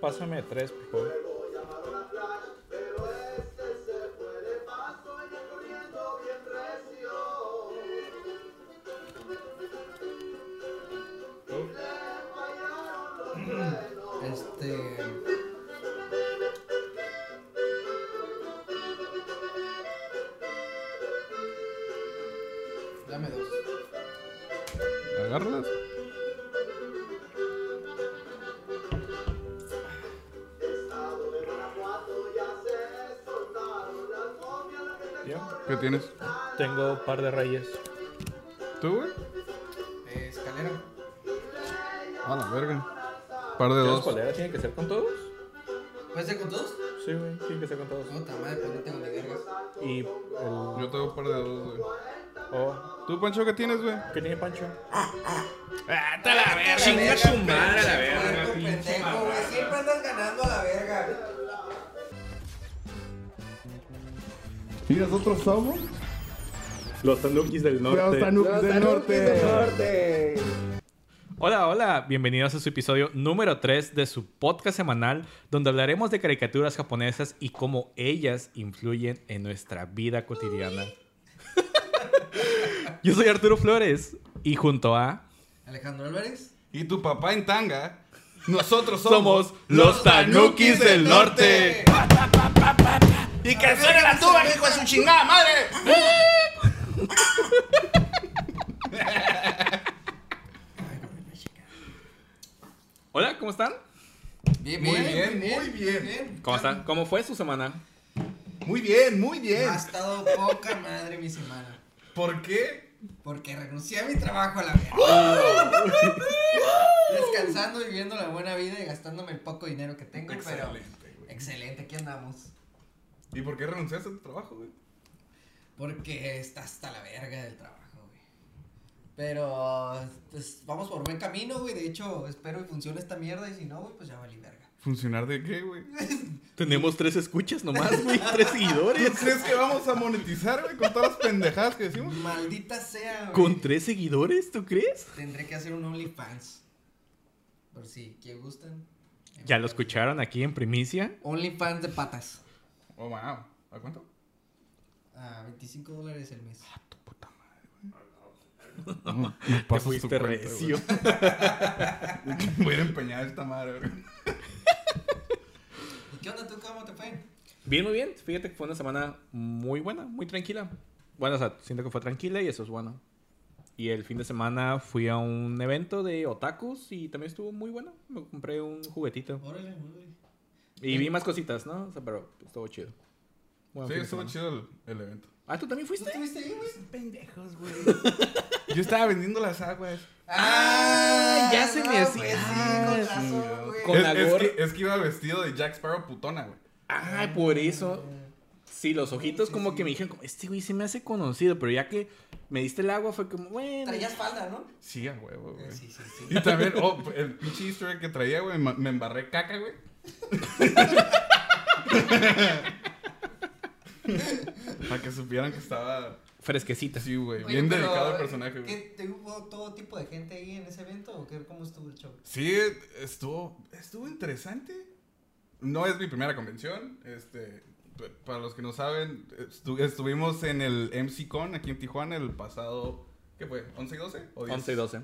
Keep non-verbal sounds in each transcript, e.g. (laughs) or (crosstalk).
Pásame tres, por favor. Tengo par de reyes. ¿Tú, güey? Eh, escalera. A la verga. Par de ¿Tienes dos. colera? ¿Tiene que ser con todos? ¿Puede ser con todos? Sí, güey, tiene que ser con todos. Puta madre, pues no tengo ni vergas. Y el... Yo tengo par de dos, güey. Oh, ¿Tú, Pancho, qué tienes, güey? ¿Qué tiene Pancho? ¡Hasta la verga! ¡Chinga su madre a la verga! Pendejo, güey. Siempre andas ganando a la verga. Y nosotros somos Los Tanukis del los Tanukis del Norte. norte. Hola, hola, bienvenidos a su episodio número 3 de su podcast semanal, donde hablaremos de caricaturas japonesas y cómo ellas influyen en nuestra vida cotidiana. (laughs) Yo soy Arturo Flores y junto a... Alejandro Álvarez. Y tu papá en tanga. Nosotros somos, Somos los Tanukis del Norte. ¡Y que suene la tuba, hijo de su chingada madre! (laughs) Hola, ¿cómo están? Bien, Muy bien, bien, muy bien. ¿Cómo están? ¿Cómo fue su semana? Muy bien, muy bien. Ha estado poca madre mi semana. ¿Por qué? Porque renuncié a mi trabajo a la verga. Descansando, viviendo la buena vida y gastándome el poco dinero que tengo, pero Excelente, güey. excelente, aquí andamos. ¿Y por qué renunciaste a tu trabajo, güey? Porque está hasta la verga del trabajo, güey. Pero, pues, vamos por buen camino, güey. De hecho, espero que funcione esta mierda y si no, güey, pues ya valí verga. (laughs) ¿Funcionar de qué, güey? Tenemos tres escuchas nomás, güey, (laughs) tres ¿Tú seguidores. crees que vamos a monetizar, güey, con todas las pendejadas que decimos? Maldita sea, güey. ¿Con tres seguidores, tú crees? Tendré que hacer un OnlyFans. Por si, que gustan. Ya lo escucharon aquí en primicia. OnlyFans de patas. Oh, wow. ¿A cuánto? A 25 dólares el mes. Me Te pasas tu fuiste cuenta, recio. güey. (laughs) Voy a empeñar esta madre, güey. ¿Y qué onda tú? ¿Cómo te fue? Bien, muy bien. Fíjate que fue una semana muy buena, muy tranquila. Bueno, o sea, siento que fue tranquila y eso es bueno. Y el fin de semana fui a un evento de otakus y también estuvo muy bueno. Me compré un juguetito. Órale, órale. Y vi más cositas, ¿no? O sea, pero estuvo chido. Sí, estuvo chido el, el evento. Ah, ¿tú también ¿Tú fuiste? estuviste ahí, güey? Pendejos, güey. (laughs) Yo estaba vendiendo las aguas. Ah, ya se me no, hacía- pues sí, Ah, con. Con es, la es que, es que iba vestido de Jack Sparrow putona, güey. Ay, por eso. Sí, los ojitos Sí, como sí. que me dijeron, como, este güey se me hace conocido, pero ya que me diste el agua fue como, bueno. Traías falda, ¿no? Sí, a huevo, güey. Sí, sí, sí. Y también, oh, el pinche easter egg que traía, güey, me me embarré caca, güey. (laughs) Para que supieran que estaba Fresquecita. así, güey. Oye, Bien pero, dedicado al personaje, güey. ¿Qué, ¿Te hubo todo tipo de gente ahí en ese evento o qué, cómo estuvo el show? Sí, estuvo, estuvo interesante. No es mi primera convención. Este, para los que no saben, estu- estuvimos en el MCCon aquí en Tijuana el pasado, ¿qué fue? ¿11 y 12? ¿O 10? 11 y 12.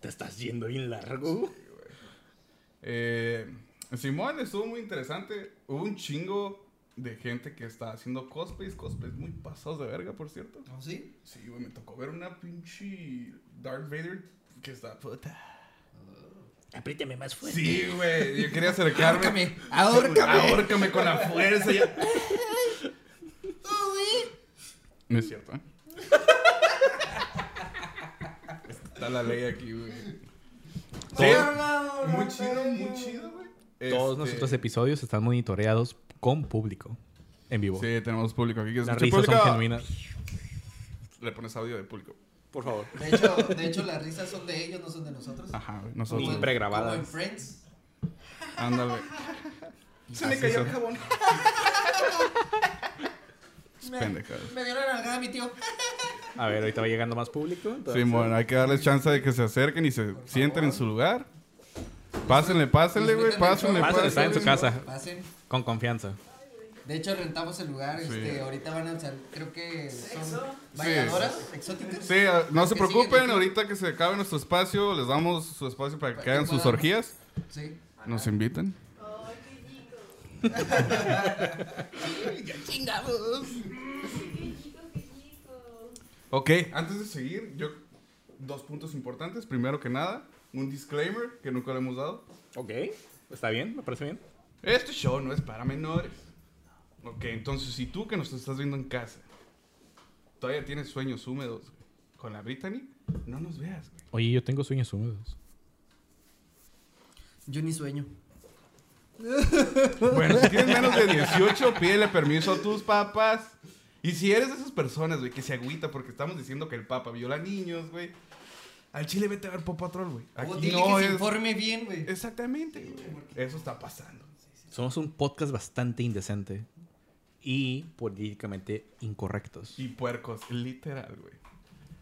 Te estás yendo bien largo. Eh, Simón estuvo muy interesante. Hubo un chingo de gente que está haciendo cosplays, cosplays muy pasados de verga, por cierto. ¿Oh, sí? Sí, güey, me tocó ver una pinche Darth Vader que está puta. Apriétame más fuerte. Sí, güey, yo quería acercarme. Ahórcame, ahórcame. Ahórcame con la fuerza. Ya. No es cierto, ¿eh? Está la ley aquí, güey. Sí, muy chido, muy chido, güey. Todos Este, nuestros episodios están monitoreados con público. En vivo. Sí, tenemos público aquí. que Las risas son genuinas. Le pones audio de público. Por favor. De hecho, de hecho, las risas son de ellos, no son de nosotros. Ajá. Ni Nosotros. En- pregrabadas. Como en Friends. Ándale. Se me cayó son. el jabón. (laughs) Me, me dio la nalgada mi tío. A ver, ahorita va llegando más público. entonces- Sí, bueno, hay que darles chance de que se acerquen y se Por sienten en su lugar. Pásenle, pásenle, güey. Pásenle. Pásenle, está en su casa. Pasen. Con confianza. De hecho, rentamos el lugar. Sí. Este, ahorita van a salir, creo que son bailadoras exóticas. Sí, ah, no se preocupen, ahorita que se acabe nuestro espacio, les damos su espacio para que Para que hagan sus orgías. Sí. Nos invitan. (laughs) Ok, antes de seguir, yo dos puntos importantes. Primero que nada, un disclaimer que nunca le hemos dado. Ok. Está bien, me parece bien. Este show no es para menores. Ok, entonces si tú que nos estás viendo en casa todavía tienes sueños húmedos güey, con la Brittany, no nos veas, güey. Oye, yo tengo sueños húmedos. Yo ni sueño. (laughs) Bueno, si tienes menos de 18, pídele permiso a tus papás. Y si eres de esas personas, güey, que se agüita porque estamos diciendo que el papa viola niños, güey. Al chile vete a ver Pop Patrol, güey. O Aquí dile no que se es... informe bien, güey. Exactamente, güey. Eso está pasando. Somos un podcast bastante indecente y políticamente incorrectos. Y puercos, literal, güey.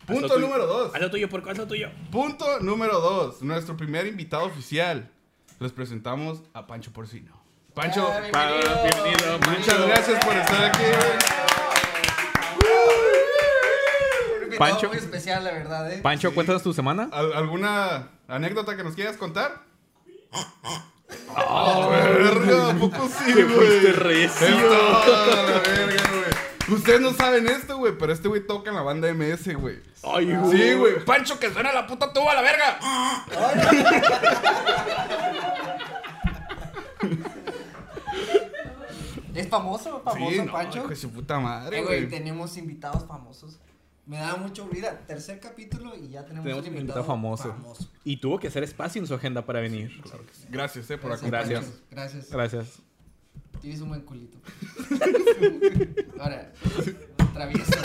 Punto tuyo. número dos. Haz lo tuyo, porco, haz lo tuyo. Punto número dos. Nuestro primer invitado oficial. Les presentamos a Pancho Porcino. Pancho, Ah, Pa- bienvenido, muchas gracias por estar aquí. Un invitado Pancho. Muy especial, la verdad, ¿eh? Pancho, cuéntanos tu semana. ¿Al- ¿Alguna anécdota que nos quieras contar? ¡Ah, verga! ¿A poco sí, güey? recio. Esto, la verga, güey. Ustedes no saben esto, güey, pero este güey toca en la banda MS, güey. Ay, Sí, güey. Pancho, que suena la puta tuba la verga. (laughs) Es famoso, famoso Sí, no, Pancho. hijo de su puta madre, Eh, güey, güey. tenemos invitados famosos. Me da mucho mira, tercer capítulo y ya tenemos, Tenemos un invitado invitado famoso. Y tuvo que hacer espacio en su agenda para venir. Gracias, eh, por acompañarnos. Gracias. Gracias. Tienes un buen culito. (laughs) Ahora, travieso. (laughs)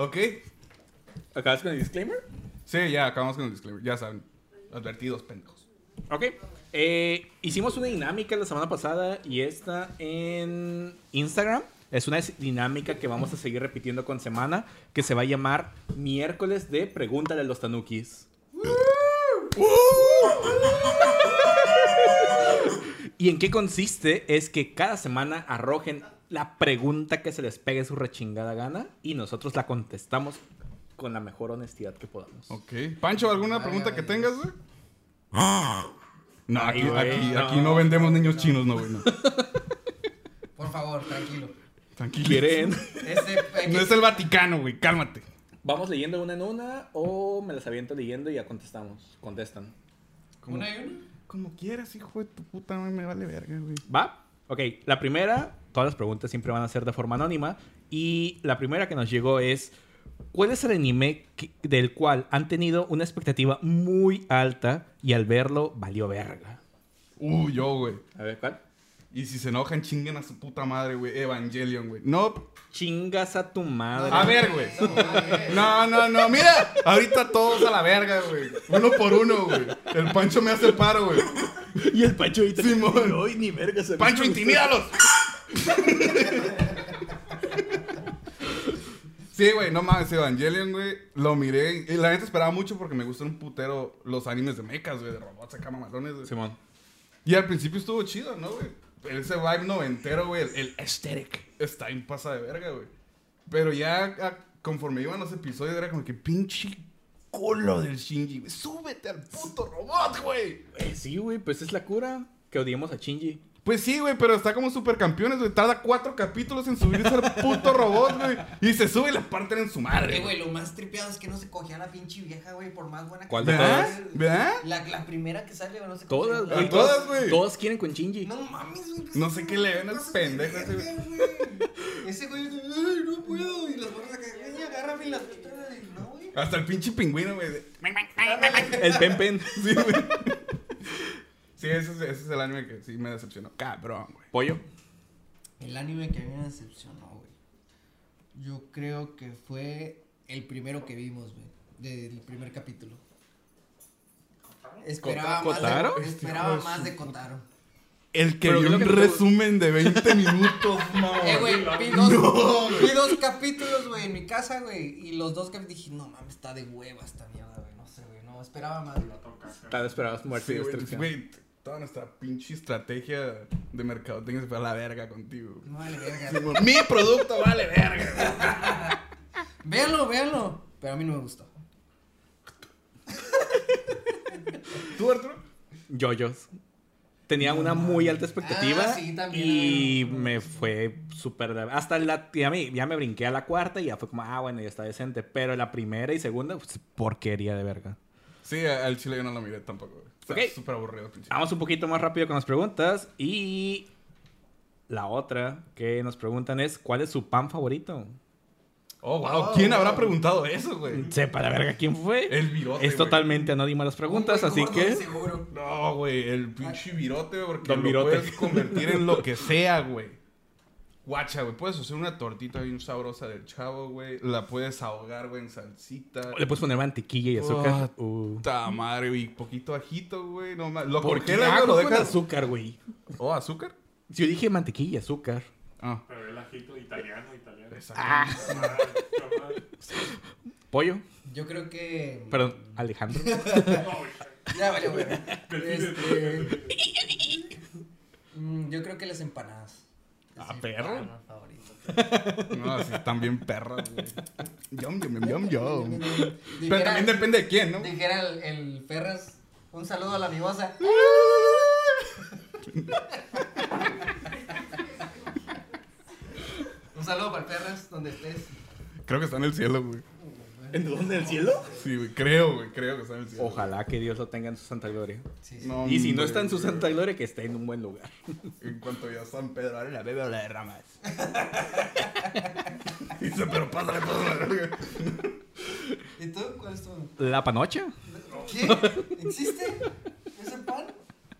Ok. ¿Acabas con el disclaimer? Sí, ya, acabamos con el disclaimer. Ya saben. Advertidos, pendejos. Ok. Eh, hicimos una dinámica la semana pasada y esta en Instagram. Es una dinámica que vamos a seguir repitiendo con semana que se va a llamar miércoles de Pregúntale a los Tanukis. ¿Y en qué consiste? Es que cada semana arrojen la pregunta que se les pegue su rechingada gana y nosotros la contestamos con la mejor honestidad que podamos. Ok. Pancho, ¿alguna Ay, pregunta ay, que ay. tengas, güey? No, aquí, Ay, güey, aquí, no. aquí no vendemos niños chinos, no, güey. No. (laughs) Por favor, tranquilo. Tranquilo. ¿Quieren? Este, No es el Vaticano, güey. Cálmate. ¿Vamos leyendo una en una o me las aviento leyendo y ya contestamos? Contestan. Como, ¿Una y una? como quieras, hijo de tu puta, madre, me vale verga, güey. ¿Va? Ok, la primera, todas las preguntas siempre van a ser de forma anónima. Y la primera que nos llegó es, ¿cuál es el anime que- del cual han tenido una expectativa muy alta y al verlo valió verga? Uh, yo, güey. A ver, ¿cuál? Y si se enojan, chinguen a su puta madre, güey. Evangelion, güey. No. Chingas a tu madre. A ver, güey. No, no, no. Mira, ahorita todos a la verga, güey. Uno por uno, güey. El Pancho me hace el paro, güey. Y el Pancho ahorita... Simón. Ay, ni verga. se Pancho, intimídalos. Sí, güey, no mames, Evangelion, güey. Lo miré. Y la neta esperaba mucho porque me gustan un putero los animes de mechas, güey, de robots acá mamalones, güey. Simón. Y al principio estuvo chido, ¿no, güey? Ese vibe noventero, güey, el, el aesthetic está en pasa de verga, güey. Pero ya a- conforme iban los episodios era como que pinche culo del Shinji, güey. Súbete al puto robot, güey. Eh, sí, güey, pues es la cura que odiemos a Shinji. Pues sí, güey, pero está como supercampeones, güey. Tarda cuatro capítulos en subirse al puto robot, güey. Y se sube y le parten en su madre. Güey. lo más tripeado es que no se cogía a la pinche vieja, güey, por más buena ¿Cuál que. ¿Verdad? ¿Verdad? La, la primera que sale, güey, no sé cómo Todas, se llama. güey. Todas, güey. Todas quieren con Shinji. No mames, güey. pues, No sé qué le ven al pendejo ese, güey. Ese güey, ay, no puedo. Y las morras acá, agárrame la. Y no, güey. Hasta el pinche pingüino, güey. El pen pen. Sí, güey. (laughs) Sí, ese es, ese es el anime que sí me decepcionó. Cabrón, güey. Pollo. El anime que a mí me decepcionó, güey. Yo creo que fue el primero que vimos, güey. Del primer capítulo. Esperaba más de, esperaba más de Kotaro. El que Pero vio un que no- resumen de 20 minutos, (laughs) mamá. Eh, güey, vi dos, vi dos capítulos, güey, en mi casa, güey. Y los dos capítulos dije, no mames, está de hueva esta mierda, güey. No sé, güey, no esperaba más. vez esperabas muerte Sí, y güey, toda nuestra pinche estrategia de mercadotecnia se fue a la verga contigo. No vale verga. Mi producto vale verga. (laughs) Véanlo, véanlo. Pero a mí no me gustó. (laughs) ¿Tú, Arturo? Yoyos. Tenía una muy alta expectativa Ah, sí, también. y me fue súper... Hasta la... Ya me, ya me brinqué a la cuarta y ya fue como, ah, bueno, ya está decente. Pero la primera y segunda, pues, porquería de verga. Sí, al chile yo no lo miré tampoco, güey. Está Ok. súper aburrido al principio. Vamos un poquito más rápido con las preguntas. Y la otra que nos preguntan es, ¿cuál es su pan favorito? Oh, wow. Oh, ¿Quién wow. habrá preguntado eso, güey? Sepa la verga quién fue. El virote, Es totalmente anónima las preguntas, así que... Seguro. No, güey, el pinche virote, porque Don lo Virote. puedes convertir en lo que sea, güey. Guacha, güey, puedes hacer una tortita bien sabrosa del chavo, güey. La puedes ahogar, güey, en salsita. Le puedes poner mantequilla y azúcar. Uh. Puta madre, güey, poquito ajito, güey. No ¿Lo ¿Por qué congelas, lo dejas? azúcar, güey? ¿Oh, azúcar? Si yo dije mantequilla y azúcar. Ah, Pero el ajito italiano, italiano. exacto. Ah, pollo. Yo creo que. Perdón, Alejandro. (laughs) Ya valió, güey. Este. mm, Yo creo que las empanadas. Ah, perro. (laughs) No, sí, están bien perras, güey. Yum, yum, yum, yum. Pero también depende de quién, ¿no? Dijera el, el Ferras. Un saludo a la mimosa. (laughs) Un saludo para el Ferras, donde estés. Creo que está en el cielo, güey. ¿En dónde? ¿En el cielo? Sí, güey, creo, güey, creo que está en el cielo. Ojalá que Dios lo tenga en su santa gloria. Sí, sí. No, Y si no está en su santa gloria, que esté en un buen lugar. (laughs) En cuanto ya San Pedro abre la bebe o la derramas. (laughs) Dice, pero pásale, pásale. ¿Y tú? ¿Cuál es tu.? ¿La panocha? ¿Qué? ¿Existe? ¿Ese pan?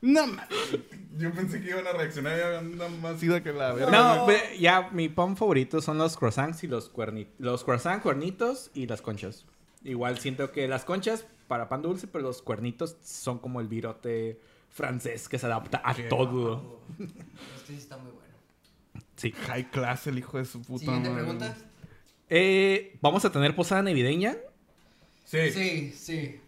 No mames. (laughs) Yo pensé que iban a reaccionar y anda más ida que la verga. No, ya mi pan favorito son los croissants y los cuernitos. Los croissants, cuernitos y las conchas. Igual siento que las conchas para pan dulce, pero los cuernitos son como el virote francés que se adapta a Qué todo. Este sí está muy bueno. Sí. High class el hijo de su puta Siguiente madre. pregunta. Eh, ¿Vamos a tener posada navideña? Sí. Sí, sí.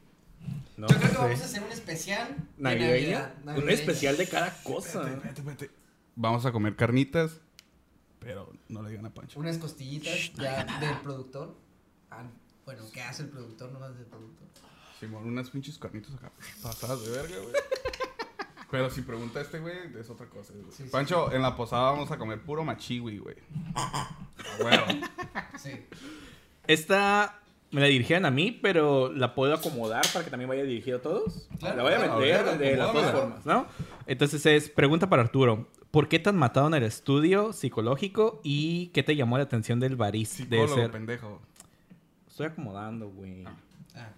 No Yo creo que vamos a hacer un especial. de ¿Navideña? Navidad, Un especial de cada cosa. Espérate, espérate, espérate. Vamos a comer carnitas, pero no le digan a Pancho. Unas costillitas ya del productor. Ah, bueno, ¿qué hace el productor? No más del productor. Simón, unas pinches carnitas acá pasadas de verga, güey. (laughs) Pero si pregunta este, güey, es otra cosa. güey. Sí, sí, Pancho, en la posada vamos a comer puro machiwi, güey. (laughs) Bueno, Sí. Esta me la dirigieron a mí, pero la puedo acomodar para que también vaya dirigido a todos. Claro, la voy a meter a ver, de las dos formas, ¿no? Entonces es pregunta para Arturo. ¿Por qué te han matado en el estudio psicológico y qué te llamó la atención del barista? De ser... pendejo. Estoy acomodando, güey. Ah,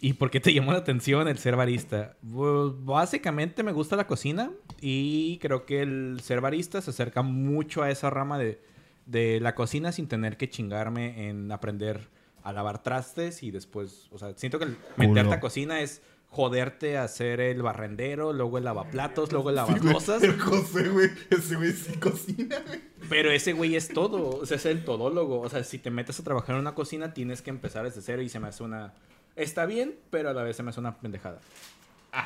¿Y por qué te llamó la atención el ser barista? Pues, básicamente me gusta la cocina y creo que el ser barista se acerca mucho a esa rama de, de la cocina sin tener que chingarme en aprender a lavar trastes y después, o sea, siento que el meterte a cocina es joderte a hacer el barrendero, luego el lavaplatos, luego el lavacosas. El José, güey, ese güey sí cocina, güey. Pero ese güey es todo, o sea, es el todólogo. O sea, si te metes a trabajar en una cocina, tienes que empezar desde cero y se me hace una... Está bien, pero a la vez se me hace una pendejada.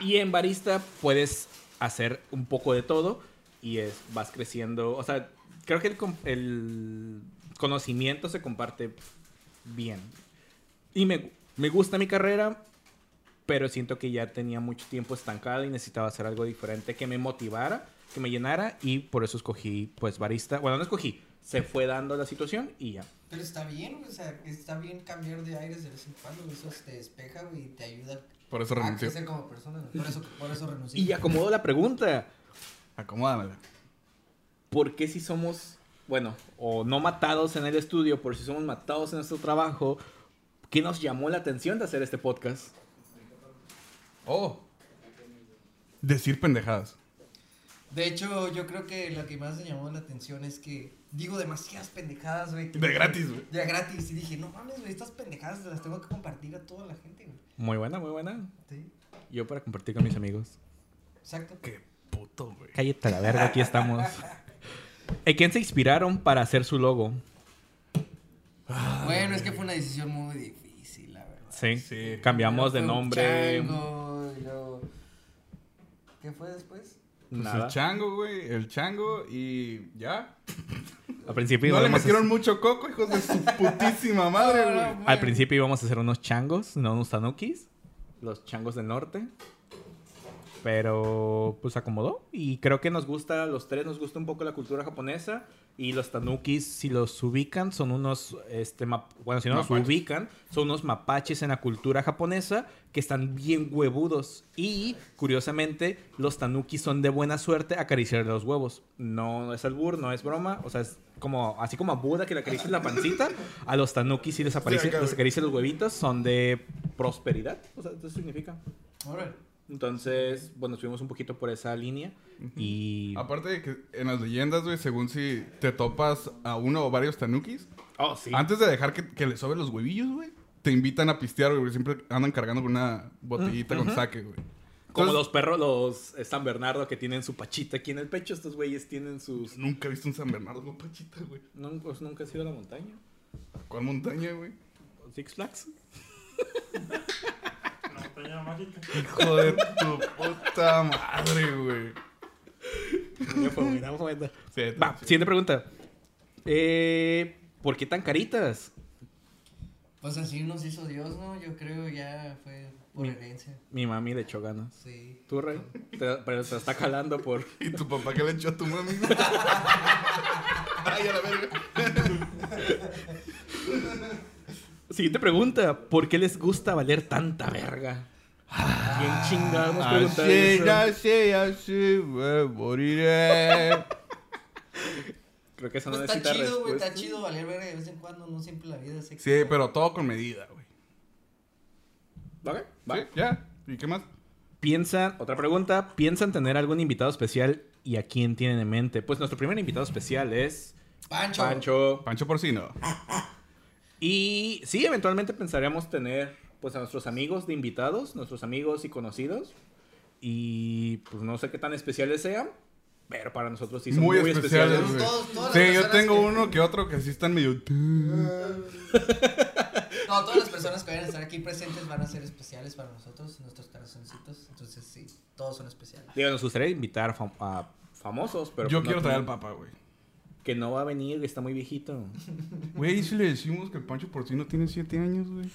Y en barista puedes hacer un poco de todo y es, vas creciendo. O sea, creo que el, el conocimiento se comparte bien. Y me, me gusta mi carrera, pero siento que ya tenía mucho tiempo estancada y necesitaba hacer algo diferente que me motivara, que me llenara y por eso escogí pues barista. Bueno, no escogí, se fue dando la situación y ya. Pero está bien, o sea, está bien cambiar de aires de vez en cuando, eso te despeja, y te ayuda Por eso a crecer como persona, por eso, por eso renuncié. Y acomodo la pregunta, Acomódamela. ¿por qué si somos, bueno, o no matados en el estudio, por si somos matados en nuestro trabajo, qué nos llamó la atención de hacer este podcast? Oh. Decir pendejadas. De hecho, yo creo que lo que más me llamó la atención es que digo demasiadas pendejadas, güey. De gratis, güey. De gratis, y dije, no mames, güey, estas pendejadas las tengo que compartir a toda la gente, güey. Muy buena, muy buena. Sí, Yo para compartir con mis amigos. exacto. Qué puto, güey. Cállate a la verga, aquí estamos. (laughs) ¿En quién se inspiraron para hacer su logo? Bueno, es que fue una decisión muy difícil, la verdad. Sí. Sí. Cambiamos de nombre. chango, y luego- ¿Qué fue después? Pues Nada. el chango, güey. El chango y ya. Al principio, No le a- metieron mucho coco, hijos de su putísima (laughs) madre, No, no, güey. al principio íbamos a hacer unos changos, no unos tanukis. Los changos del norte. Pero pues acomodó. Y creo que nos gusta, los tres nos gusta un poco la cultura japonesa. Y los tanukis, si los ubican, son unos, este, bueno, si no los Mapaches. ubican, son unos mapaches en la cultura japonesa que están bien huevudos. Y, curiosamente, los tanukis son de buena suerte acariciar los huevos. No, es albur, no es broma. O sea, es como, así como a Buda que le acaricias la pancita, a los tanukis si les, aparece- Sí, les güey. acaricias los huevitos, son de prosperidad. O sea, eso significa. Órale. Entonces, bueno, estuvimos un poquito por esa línea. Y... Aparte de que en las leyendas, güey, según si te topas a uno o varios tanukis, Oh, sí. antes de dejar que, que le sobe los huevillos, güey, te invitan a pistear, güey, siempre andan cargando con una botellita con saque, güey. Como los perros, los San Bernardo que tienen su pachita aquí en el pecho, estos güeyes tienen sus... Nunca he visto un San Bernardo con pachita, güey. Nunca, pues, nunca has ido a la montaña. ¿Cuál montaña, güey? Six Flags. (laughs) Mágica. Hijo de tu puta madre, güey. Sí, Va, siguiente pregunta. Eh, ¿Por qué tan caritas? Pues así nos hizo Dios, ¿no? Yo creo ya fue por herencia. Mi mami le echó ganas. Sí. ¿Tú, Rey? Te- pero se está calando por... (laughs) ¿Y tu papá qué le echó a tu mami? (laughs) Ay, a la verga. (laughs) Siguiente pregunta. ¿Por qué les gusta valer tanta verga? ¿Quién chingados nos pregunta Así, eso? así, así, me moriré. (laughs) Creo que eso no Pues está necesita chido, güey. respuesta. Está chido valer verga de vez en cuando. No siempre la vida es Sí, pero todo con medida, güey. Ok, va. Sí, ya. ¿Y qué más? Piensan, otra pregunta, ¿piensan tener algún invitado especial y a quién tienen en mente? Pues nuestro primer invitado especial es Pancho. Pancho. Pancho Porcino. (laughs) Y sí, eventualmente pensaríamos tener pues a nuestros amigos de invitados, nuestros amigos y conocidos. Y pues no sé qué tan especiales sean, pero para nosotros sí son Muy, muy, especiales, especiales. Todos- todas Sí, yo tengo que- uno que otro que sí están medio... (laughs) No, todas las personas que vayan a estar aquí presentes van a ser especiales para nosotros, nuestros corazoncitos. Entonces, sí, todos son especiales. Digo, nos gustaría invitar fam- a famosos, pero Yo pues, no quiero traer al papá, güey. Que no va a venir, que está muy viejito. Güey, ¿y si le decimos que el Pancho Porcino tiene 7 años, güey?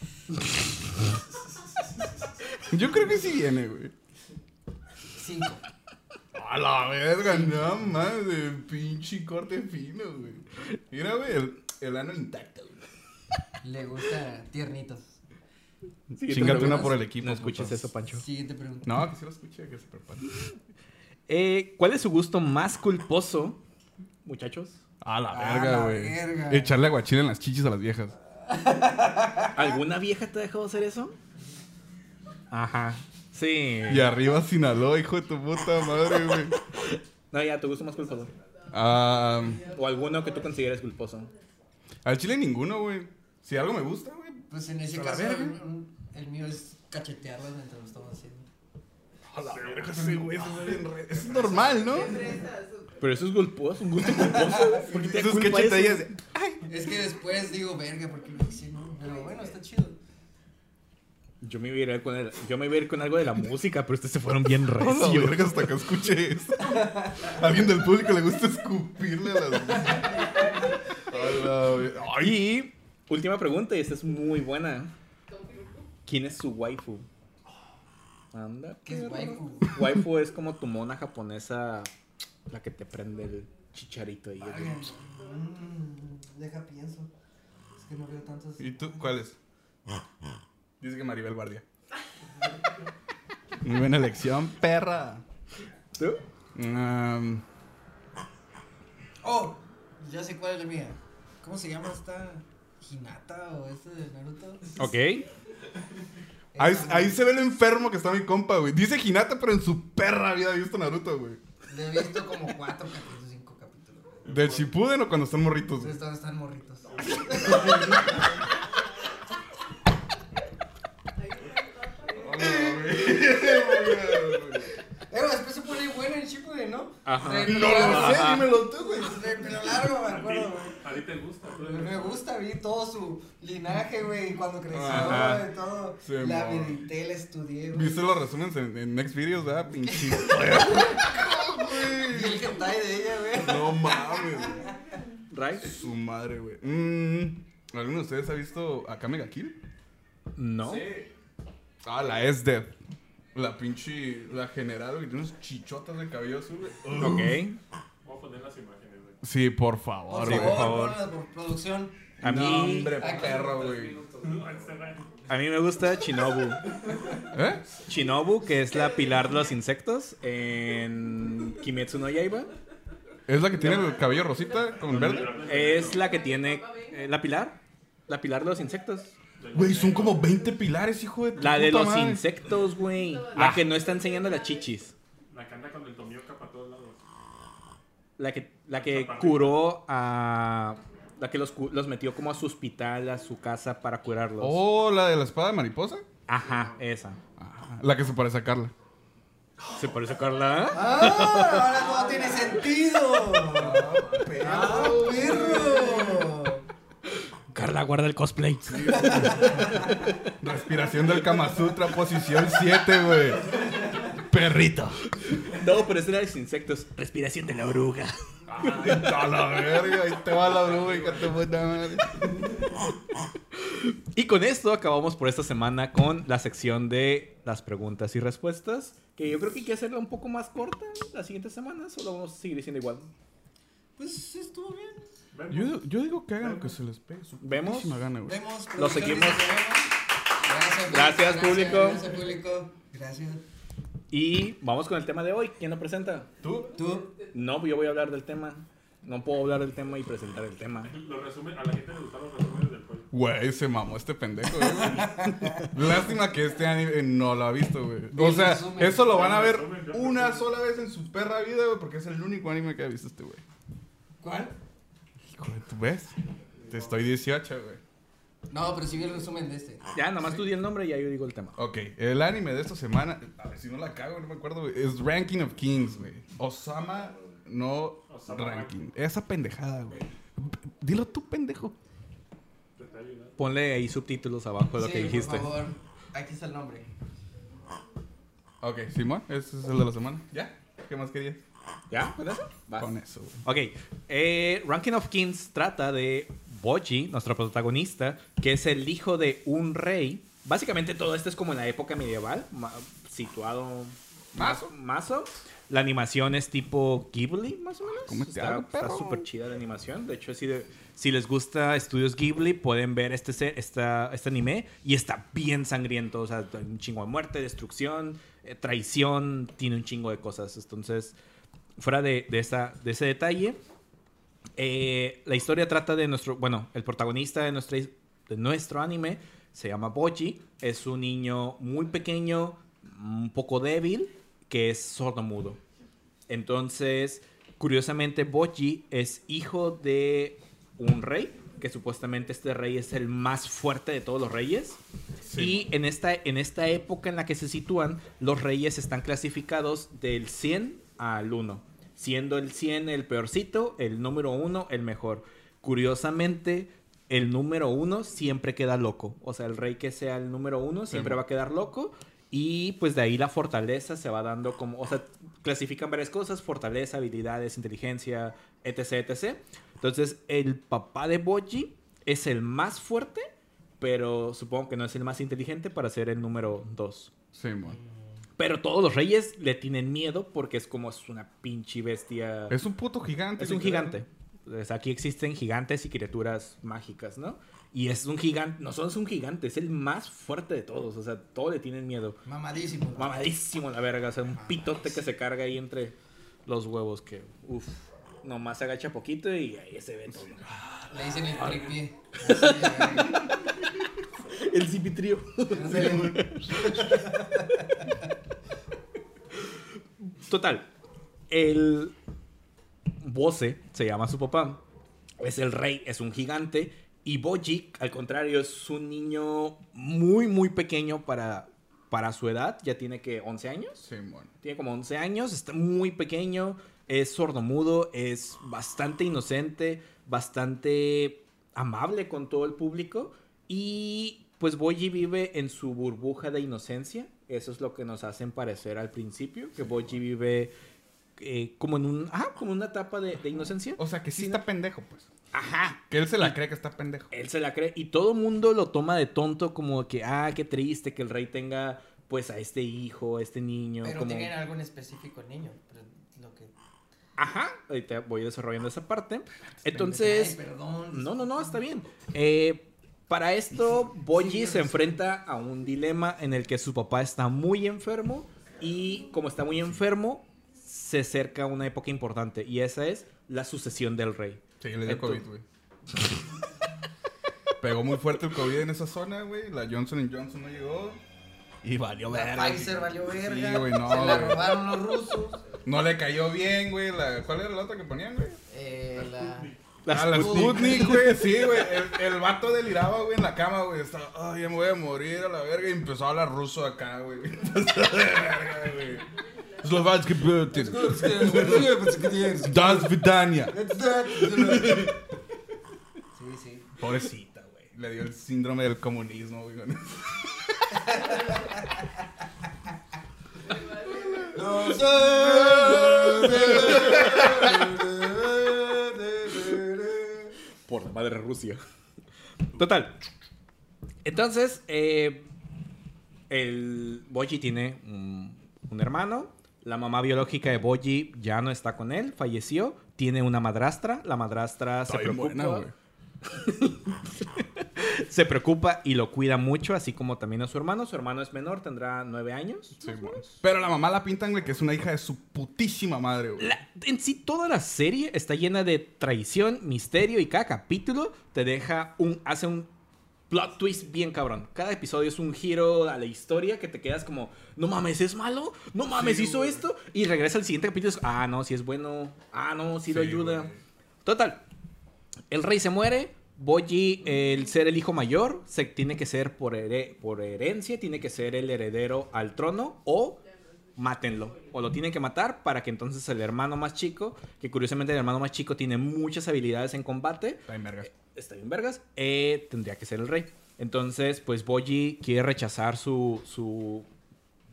Yo creo que sí viene, güey. Cinco. A la verga, nada más de pinche corte fino, güey. Mira, güey, el, el ano intacto, güey. Le gusta tiernitos. Siguiente Chingate pregunta. una por el equipo. No escuches eso, Pancho. Siguiente pregunta. No, que sí lo escuche, que se prepare. Eh, ¿Cuál es su gusto más culposo, muchachos? A la A verga, la güey. verga. Echarle aguachile en las chichis a las viejas. (laughs) ¿Alguna vieja te ha dejado hacer eso? Ajá. Sí. Y arriba Sinaloa, hijo de tu puta madre, güey. No, ya, tu gusto más culposo. Ah, O alguno que tú consideres culposo. al chile ninguno, güey. Si algo me gusta, güey. Pues en ese ¿A la caso, el, el mío es cachetearlas mientras lo estamos haciendo. A la verga, sí, güey. Es normal, ¿no? Pero eso es culposo, un gusto culposo. (laughs) ¿Por qué te Esos cachetadillas de- Es que después digo, verga, porque lo hice, no. Pero bueno, está chido. Yo me iba a ir con el- yo me iba a ir con algo de la música, pero ustedes se fueron bien (laughs) recio. verga, hasta que escuché eso. A alguien del público le gusta escupirle a las (laughs) Ay, Y última pregunta, y esta es muy buena. ¿Quién es su waifu? Anda. ¿Qué es waifu? Waifu es como tu mona japonesa, la que te prende el chicharito ahí. Mm, deja pienso. Es que no veo tantos. ¿Y tú cuál es? Dice que Maribel Guardia. Muy buena elección, perra. ¿Tú? Um, Oh, ya sé cuál es la mía. ¿Cómo se llama esta? ¿Hinata o este de Naruto? Ok. (laughs) ahí, ahí se ve lo enfermo que está mi compa, güey. Dice Hinata, pero en su perra había visto Naruto, güey. Le he visto como cuatro capítulos, cinco capítulos. ¿Del Shippuden o cuando están morritos, güey? Ustedes están morritos. (laughs) Eh, después se pone bueno el chico de. Ajá. No lo sé, dímelo tú, güey. De pelo largo, me acuerdo, güey. A ti te gusta. tú Me gusta, vi todo su linaje, güey, cuando creció Ajá. y todo. Sí, la medité, la estudié, güey. ¿Viste los resúmenes en, en Next Videos, verdad? Pinche. (laughs) Vi el hentai de ella, güey. No mames, güey. ¿Right? Su madre, güey. Mm, ¿Alguno de ustedes ha visto a Kamega Kill? No. Ah, la S-Death. La pinche. La general, güey. Tiene unos chichotas de cabello azul, güey. Ok. Voy a poner las imágenes, güey. Sí, por Por favor, Sí, güey. por favor, favor. ponla por producción. A No, mí, hombre, perro, güey. A mí me gusta Shinobu. ¿Eh? Shinobu, que es la pilar de los insectos en Kimetsu no Yaiba. ¿Es la que tiene el cabello rosita con verde? Es la que tiene eh, la pilar. La pilar de los insectos. Güey, son como 20 pilares, hijo de tu La de puta los madre. insectos, güey. La que no está enseñando las chichis. La que anda con el tomioka para todos lados. La que, la que curó a... La que los, los metió como a su hospital, a su casa para curarlos. Oh, la de la espada de mariposa. Ajá, esa. Ah, la que se parece a Carla. ¿Se parece Carla? ¡Ah! Ahora todo tiene sentido. ¡Ah, perro! Carla, guarda el cosplay. Respiración del Kama Sutra, posición 7, güey. Perrito. No, pero ese era de los insectos. Respiración de la oruga. A la verga, ahí te va la madre. Y con esto acabamos por esta semana con la sección de las preguntas y respuestas. Que yo creo que hay que hacerla un poco más corta la siguiente semana. Solo vamos a seguir diciendo igual. Pues estuvo bien. Yo, yo digo que hagan lo que se les pegue ¿Vemos? gana, güey. Vemos. Lo seguimos. Gracias, Gracias, público. Gracias, público. Gracias. Y vamos con el tema de hoy. ¿Quién lo presenta? ¿Tú? Tú. No, yo voy a hablar del tema. No puedo hablar del tema y presentar el tema. (laughs) Los resumen, a la gente le gustaron los resúmenes del juego. Güey, se mamó este pendejo, güey. (laughs) Lástima que este anime no lo ha visto, güey. O sea, eso lo van a ver una sola vez en su perra vida, güey, porque es el único anime que ha visto este güey. ¿Cuál? Hijo de tu ves. Te estoy 18, güey. No, pero sí vi el resumen de este. Ya, nada más tú di el nombre y ya yo digo el tema. Ok, el anime de esta semana, a ver si no la cago, no me acuerdo, güey, es Ranking of Kings, güey. Osama no Osama Ranking. Esa pendejada, güey. Dilo tú, pendejo. Ponle ahí subtítulos abajo de lo sí, que dijiste. Por favor. Aquí está el nombre. Ok, Simón, ese es el de la semana. ¿Ya? ¿Qué más querías? ¿Ya? ¿Con eso? Va. Con eso, güey. Ok, eh, Ranking of Kings trata de Boji, nuestro protagonista, que es el hijo de un rey. Básicamente todo esto es como en la época medieval, situado Mazo. mazo. La animación es tipo Ghibli, más o menos. Cómete Está perro. súper chida la animación. De hecho, si, de- si les gusta Estudios Ghibli, pueden ver este, esta, este anime. Y está bien sangriento. O sea, un chingo de muerte, destrucción, eh, traición. Tiene un chingo de cosas. Entonces, fuera de, de, esa, de ese detalle, eh, la historia trata de nuestro, bueno, el protagonista de nuestro, de nuestro anime se llama Boji, es un niño muy pequeño, un poco débil, que es sordomudo. Entonces, curiosamente, Boji es hijo de un rey, que supuestamente este rey es el más fuerte de todos los reyes. Y en esta, en esta época en la que se sitúan, los reyes están clasificados del 100 al 1. Siendo el 100 el peorcito, el número 1 el mejor. Curiosamente, el número 1 siempre queda loco. O sea, el rey que sea el número 1 siempre va a quedar loco. Y pues de ahí la fortaleza se va dando como, o sea, clasifican varias cosas, fortaleza, habilidades, inteligencia, etc, etc. Entonces, el papá de Boji es el más fuerte, pero supongo que no es el más inteligente para ser el número 2. Simón. Pero todos los reyes le tienen miedo porque es como es una pinche bestia. Es un puto gigante. Es un gigante. Pues aquí existen gigantes y criaturas mágicas, ¿no? Y es un gigante, no solo es un gigante, es el más fuerte de todos. O sea, todos le tienen miedo. Mamadísimo. Mamadísimo la verga, o sea, un pitote que se carga ahí entre los huevos que, uff, nomás se agacha poquito y ahí se ve todo. Le dicen el tripié. (laughs) El cipitrío. (laughs) Total, el Bose se llama su papá. Es el rey, es un gigante. Y Boji, al contrario, es un niño muy, muy pequeño para, para su edad. Ya tiene que 11 años. Simón. Tiene como 11 años, está muy pequeño. es sordomudo, es bastante inocente, bastante amable con todo el público y pues Boji vive en su burbuja de inocencia. Eso es lo que nos hacen parecer al principio, que Boji vive eh, como en un, ah, como una etapa de, de inocencia. O sea, que sí está pendejo, pues. Ajá. Que él se la cree que está pendejo. Él se la cree y todo el mundo lo toma de tonto como que, ah, qué triste que el rey tenga pues a este hijo, a este niño. Pero como... tienen algo en específico el niño. pero lo que... Ajá, ahorita voy desarrollando esa parte. Ay, Entonces, perdón. no, no, no, está bien. Eh, para esto, Boji se enfrenta a un dilema en el que su papá está muy enfermo y como está muy enfermo, se acerca una época importante y esa es la sucesión del rey. Sí, le dio Entonces- COVID, güey. (laughs) Pegó muy fuerte el COVID en esa zona, güey. La Johnson Johnson no llegó. Y valió La verga. Pfizer valió verga. Sí, güey, no, Se la güey. robaron los rusos. No le cayó bien, güey. La... ¿Cuál era la otra que ponían, güey? Eh, la... La ah, la Sputnik. Güey. Sí, güey. El, el vato deliraba, güey, en la cama, güey. Estaba, ay, ya me voy a morir a la verga. Y empezó a hablar ruso acá, güey. (laughs) verga, güey. Slovatsky Putin. Das Vidania. Sí, sí. Pobrecita, güey. Le dio el síndrome del comunismo, güey. Por la madre Rusia. Total. Entonces, eh, el Boji tiene un, un hermano. La mamá biológica de Boji ya no está con él, falleció. Tiene una madrastra. La madrastra se preocupa, buena. (laughs) se preocupa y lo cuida mucho, así como también a su hermano. Su hermano es menor, tendrá nueve años. Sí. Pero la mamá la pintan, güey, que es una hija de su putísima madre, güey. La- en sí, toda la serie está llena de traición, misterio y cada capítulo te deja un. hace un plot twist bien cabrón. Cada episodio es un giro a la historia que te quedas como, no mames, es malo, no mames, Sí, hizo güey. esto. Y regresa al siguiente capítulo y es, ah, no, si es bueno, ah, no, si lo Sí, ayuda. güey. Total, el rey se muere. Boji, el ser el hijo mayor, se tiene que ser por, here- por herencia, tiene que ser el heredero al trono o mátenlo. O lo tienen que matar para que entonces el hermano más chico, que curiosamente el hermano más chico tiene muchas habilidades en combate, Está bien vergas. está bien vergas, eh, tendría que ser el rey. Entonces, pues Boji quiere rechazar su, su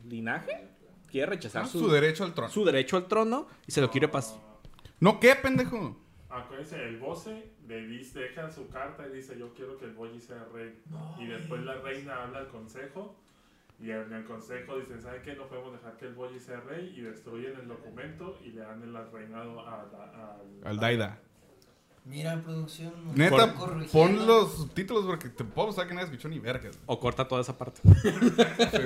linaje, quiere rechazar Ah, su, su derecho al trono. su derecho al trono y se lo quiere pasar. ¿No qué, pendejo? Acuérdense, el Bose le dice, deja su carta y dice, yo quiero que el Boyi sea rey. y después la reina habla al consejo. Y en el consejo dicen, ¿saben qué? No podemos dejar que el Boyi sea rey. Y destruyen el documento y le dan el reinado a, a- al... Al Daida. Mira, producción. Neta, pon los subtítulos porque te puedo pensar que nadie escuchó ni vergas. O corta toda esa parte. Sí.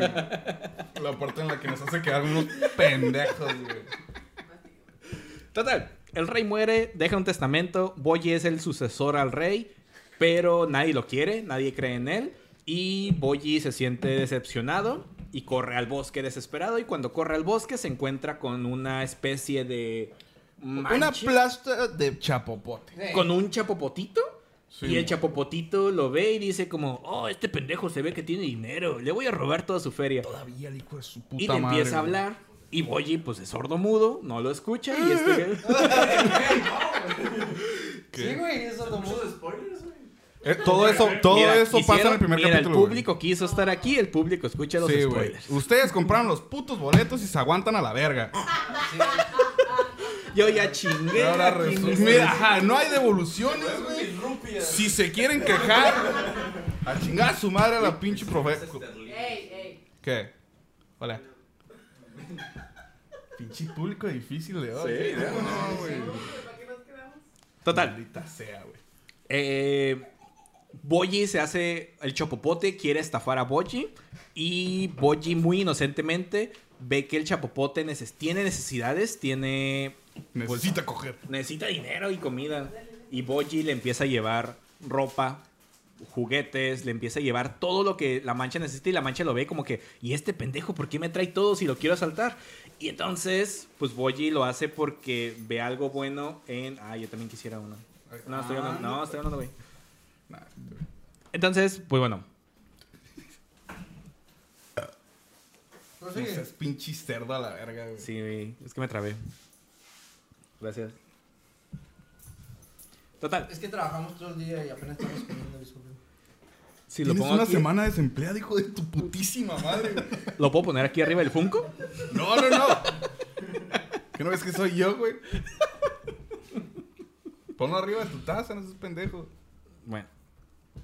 La parte en la que nos hace quedar unos pendejos, güey. Total, el rey muere, deja un testamento, Boyi es el sucesor al rey, pero nadie lo quiere, nadie cree en él, y Boyi se siente decepcionado y corre al bosque desesperado, y cuando corre al bosque se encuentra con una especie de... Una plasta de chapopote. Sí. Con un chapopotito. Sí, y el chapopotito lo ve y dice como, oh, este pendejo se ve que tiene dinero, le voy a robar toda su feria. Todavía el hijo de su puta Y le madre, empieza a güey. hablar. Y Boyi, pues es sordo mudo, no lo escucha. Y este. (laughs) Sí, güey, es lo Muchos spoilers, güey. Eh, todo eso, todo Mira, eso pasa en el primer mira, capítulo. El güey. público quiso estar aquí, el público escucha los Sí, güey. spoilers. Ustedes compraron los putos boletos y se aguantan a la verga. Yo ya chingué. Ahora resulta- Mira, ajá, no hay devoluciones, güey. Si se quieren quejar, a chingar a su madre a la pinche profe. Ey, ey. ¿Qué? Hola. Pinche público difícil de hoy. Sí, no, güey. ¿Para qué nos quedamos? Total. Maldita sea, güey. Eh, Boyi se hace el chopopote, quiere estafar a Boyi. Y Boyi, muy inocentemente, ve que el chapopote neces- tiene necesidades, tiene. Necesita coger. necesita dinero y comida. Y Boji le empieza a llevar ropa, juguetes, le empieza a llevar todo lo que la mancha necesita y la mancha lo ve como que, ¿y este pendejo por qué me trae todo si lo quiero asaltar? Y entonces, pues Boji lo hace porque ve algo bueno en... Ah, yo también quisiera uno. No, estoy hablando, no, estoy hablando, güey. Entonces, pues bueno, Prosigue. es pinche cerdo a la verga, güey. sí, es que me trabé. Gracias. Total. Es que trabajamos todo el día y apenas estamos comiendo, disculpen. Si lo Tienes pongo una aquí- semana desempleada, hijo de tu putísima madre. güey. ¿Lo puedo poner aquí arriba del Funko? No, no, no. ¿Qué no ves que soy yo, güey? Ponlo arriba de tu taza, no seas pendejo. Bueno.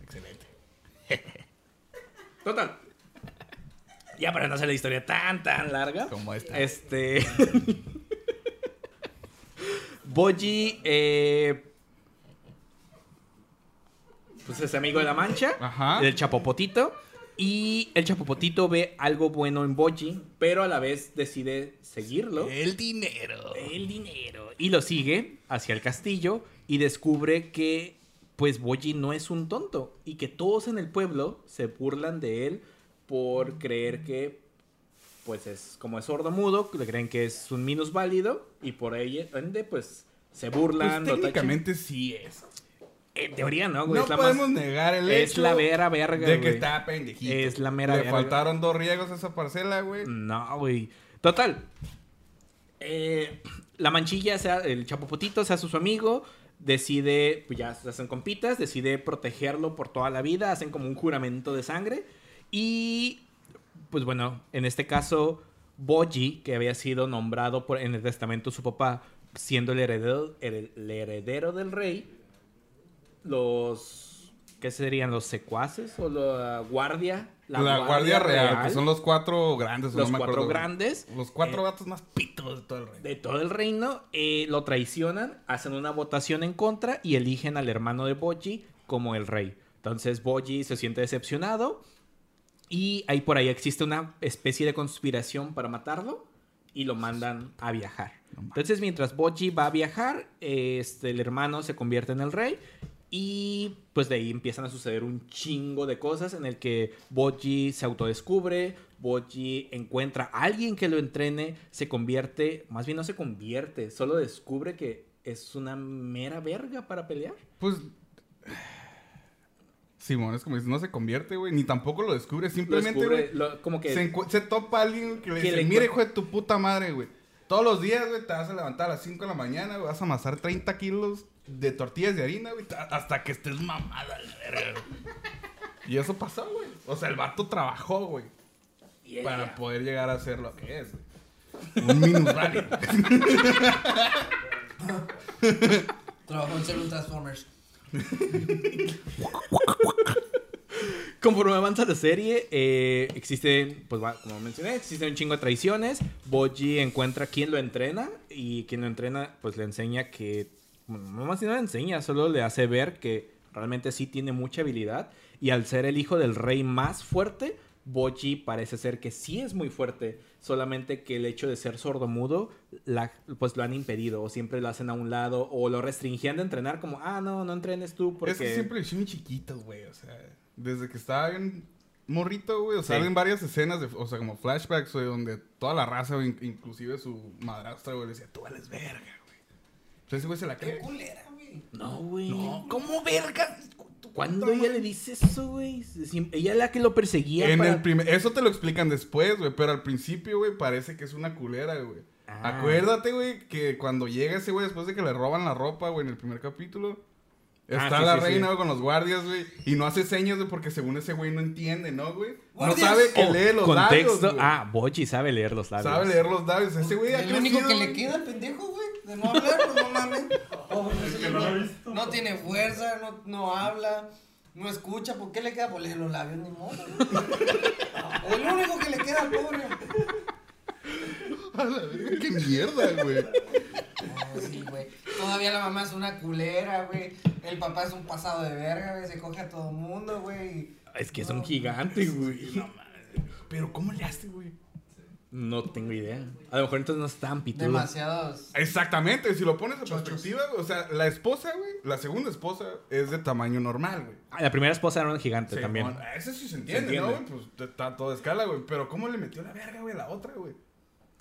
Excelente. Total. Ya para no hacer la historia tan, tan larga. Como esta. Este. (laughs) Boji, eh, pues es amigo de la mancha, Ajá. del chapopotito. Y el chapopotito ve algo bueno en Boji, pero a la vez decide seguirlo. El dinero. El dinero. Y lo sigue hacia el castillo y descubre que, pues, Boji no es un tonto. Y que todos en el pueblo se burlan de él por creer que, pues, es como es sordo mudo, le creen que es un minusválido y por ello, ende, pues, se burlan. Pues técnicamente sí es. En teoría, ¿no, güey? No es la podemos más- negar el es hecho la vera verga, de que güey. está pendejito. Es la mera Le verga. faltaron dos riegos a esa parcela, güey. No, güey. Total. Eh, la manchilla, sea, el chapopotito, se hace su amigo. Decide, pues ya se hacen compitas. Decide protegerlo por toda la vida. Hacen como un juramento de sangre. Y, pues bueno, en este caso, Boji, que había sido nombrado por, en el testamento de su papá, siendo el heredero, el, el heredero del rey, los. ¿Qué serían? ¿Los secuaces? ¿O la guardia? La, Guardia Real, que son los cuatro grandes. Los no cuatro acuerdo. grandes. Los cuatro Eh, gatos más pitos de todo el reino. de todo el reino, eh, lo traicionan, hacen una votación en contra y eligen al hermano de Boji como el rey. Entonces Boji se siente decepcionado y ahí por ahí existe una especie de conspiración para matarlo y lo mandan a viajar. Entonces mientras Boji va a viajar, este, el hermano se convierte en el rey y pues de ahí empiezan a suceder un chingo de cosas en el que Boji se autodescubre, Boji encuentra a alguien que lo entrene, se convierte, más bien no se convierte, solo descubre que es una mera verga para pelear. Pues. (sighs) Simón, es como dices, no se convierte, güey. Ni tampoco lo descubre. Lo Simplemente, descubre, güey. lo- como que Se, topa a alguien que le Que dice: le encuent- hijo de tu puta madre, güey. Todos los días, güey, te vas a levantar a las 5 de la mañana. Vas a amasar 30 kilos de tortillas de harina, güey. ta- Hasta que estés mamada, la verga, güey. Y eso pasó, güey. O sea, el vato trabajó, güey. Yeah. Para poder llegar a ser lo que es, güey. Un minusválido. Trabajó en ser un Transformers. Conforme avanza la serie, eh, existe, pues va, como mencioné, existe un chingo de traiciones. Boji encuentra quien lo entrena y quien lo entrena, pues le enseña que, bueno, no más si no le enseña, solo le hace ver que realmente sí tiene mucha habilidad. Y al ser el hijo del rey más fuerte, Boji parece ser que sí es muy fuerte, solamente que el hecho de ser sordomudo, la, pues lo han impedido, o siempre lo hacen a un lado, o lo restringían de entrenar, como, ah, no, no entrenes tú, porque... Es que siempre lo hicieron chiquito, güey. O sea, desde que estaba bien morrito, güey. O sea, Sí. en varias escenas, de, o sea, como flashbacks, güey, donde toda la raza, güey, inclusive su madrastra, güey, le decía, tú vales verga. Entonces ese güey se la Qué cree. culera, güey. No, güey. No, ¿cómo verga? ¿Cuándo ella le dice eso, güey? Ella es la que lo perseguía. En para- el primer, eso te lo explican después, güey, pero al principio, güey, parece que es una culera, güey. Ah. Acuérdate, güey, que cuando llega ese güey después de que le roban la ropa, güey, en el primer capítulo, Ah, está sí, la sí, reina, con los guardias, güey, y no hace señas, güey, porque según ese güey no entiende, ¿no, güey? No sabe que Oh, lee los contexto. labios, ah, Bochi sabe leer los labios. Sabe leer los labios. Ese güey ha El único que le güey. queda al pendejo, güey, de no hablar, pues no mames. Pobre Es ese que no visto. No tiene fuerza, no, no habla, no escucha. ¿Por qué le queda? Pues los labios, ni modo. (laughs) El único que le queda al pobre. A la verga, qué mierda, güey. No, sí, güey. Todavía la mamá es una culera, güey. El papá es un pasado de verga, güey. Se coge a todo mundo, güey. Es que es un gigante, güey. Pero ¿cómo le hace, güey? No tengo idea. A lo mejor entonces no es tan pitudo. Demasiados. Exactamente, si lo pones a Chochos. perspectiva, güey, o sea, la esposa, güey, la segunda esposa es de tamaño normal, güey. Ah, la primera esposa era un gigante Sí, también. bueno, Ese sí se entiende, Se ¿no, entiende. güey? Pues está todo a escala, güey. Pero ¿cómo le metió la verga, güey, a la otra, güey?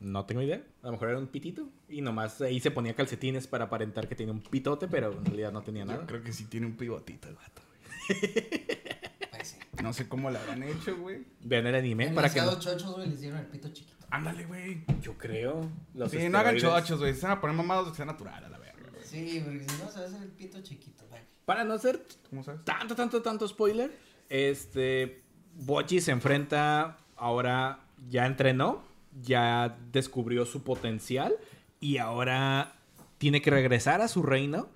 No tengo idea. A lo mejor era un pitito. Y nomás ahí se ponía calcetines para aparentar que tenía un pitote, pero en realidad no tenía nada. Yo creo que sí tiene un pivotito el vato, güey. (laughs) sí. No sé cómo lo habrán hecho, güey. Vean el anime para que. Chochos, güey, les dieron el pito chiquito. Ándale, güey. Yo creo. Los Sí, no hagan chochos, güey. Se van a poner mamados de que sea natural a la verga, güey. Sí, porque si no se va a hacer el pito chiquito, güey. Para no ser ¿Cómo sabes? tanto, tanto, tanto spoiler, este. Bochi se enfrenta. Ahora ya entrenó. Ya descubrió su potencial. Y ahora tiene que regresar a su reino.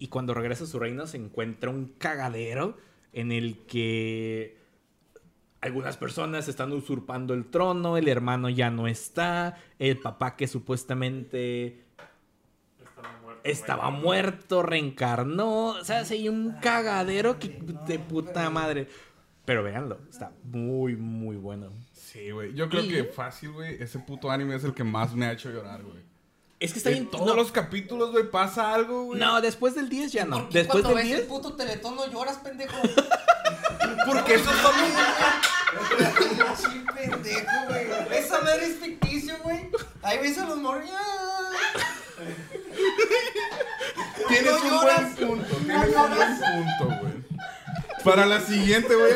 Y cuando regresa a su reino se encuentra un cagadero en el que algunas personas están usurpando el trono, el hermano ya no está, el papá que supuestamente Estaba muerto. estaba muerto, reencarnó, o sea, hay un cagadero que de puta madre. Pero véanlo, está muy, muy bueno. Sí, güey. Yo creo Y- que fácil, güey. Ese puto anime es el que más me ha hecho llorar, güey. Es que está bien En todos no, los capítulos, güey, pasa algo, güey. No, después del 10 ya no. ¿Por qué Después cuando del ves 10 el puto teletón no lloras, pendejo? (laughs) Porque esos (laughs) son Sí, pendejo, güey. Esa madre es ficticio, güey. Ahí ves a los morros. Tienes No un lloras. buen punto. No Tienes un lloras. buen punto, güey. Para la siguiente, güey.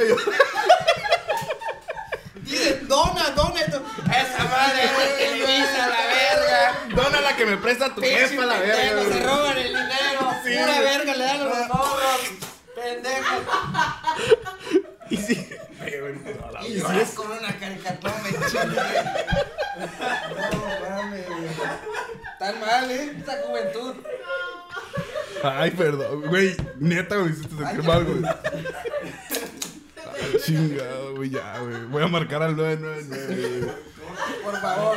Dice, dona, dona. tú, Esa madre es de Televisa, la verga. Dona la que me presta tu Pinche jefa, la verga. pendejo, se güey. roban el dinero. Sí, Pura güey. verga le dan a los morros. Pendejo. y sí. Y si es con una caricatura, me (laughs) chingue. No mames, güey. Tan mal, ¿eh? Esta juventud. Ay, perdón. Güey, neta, me hiciste sentir mal, güey. Ay, chingado, güey, ya, güey. Voy a marcar al 999, güey. Por favor.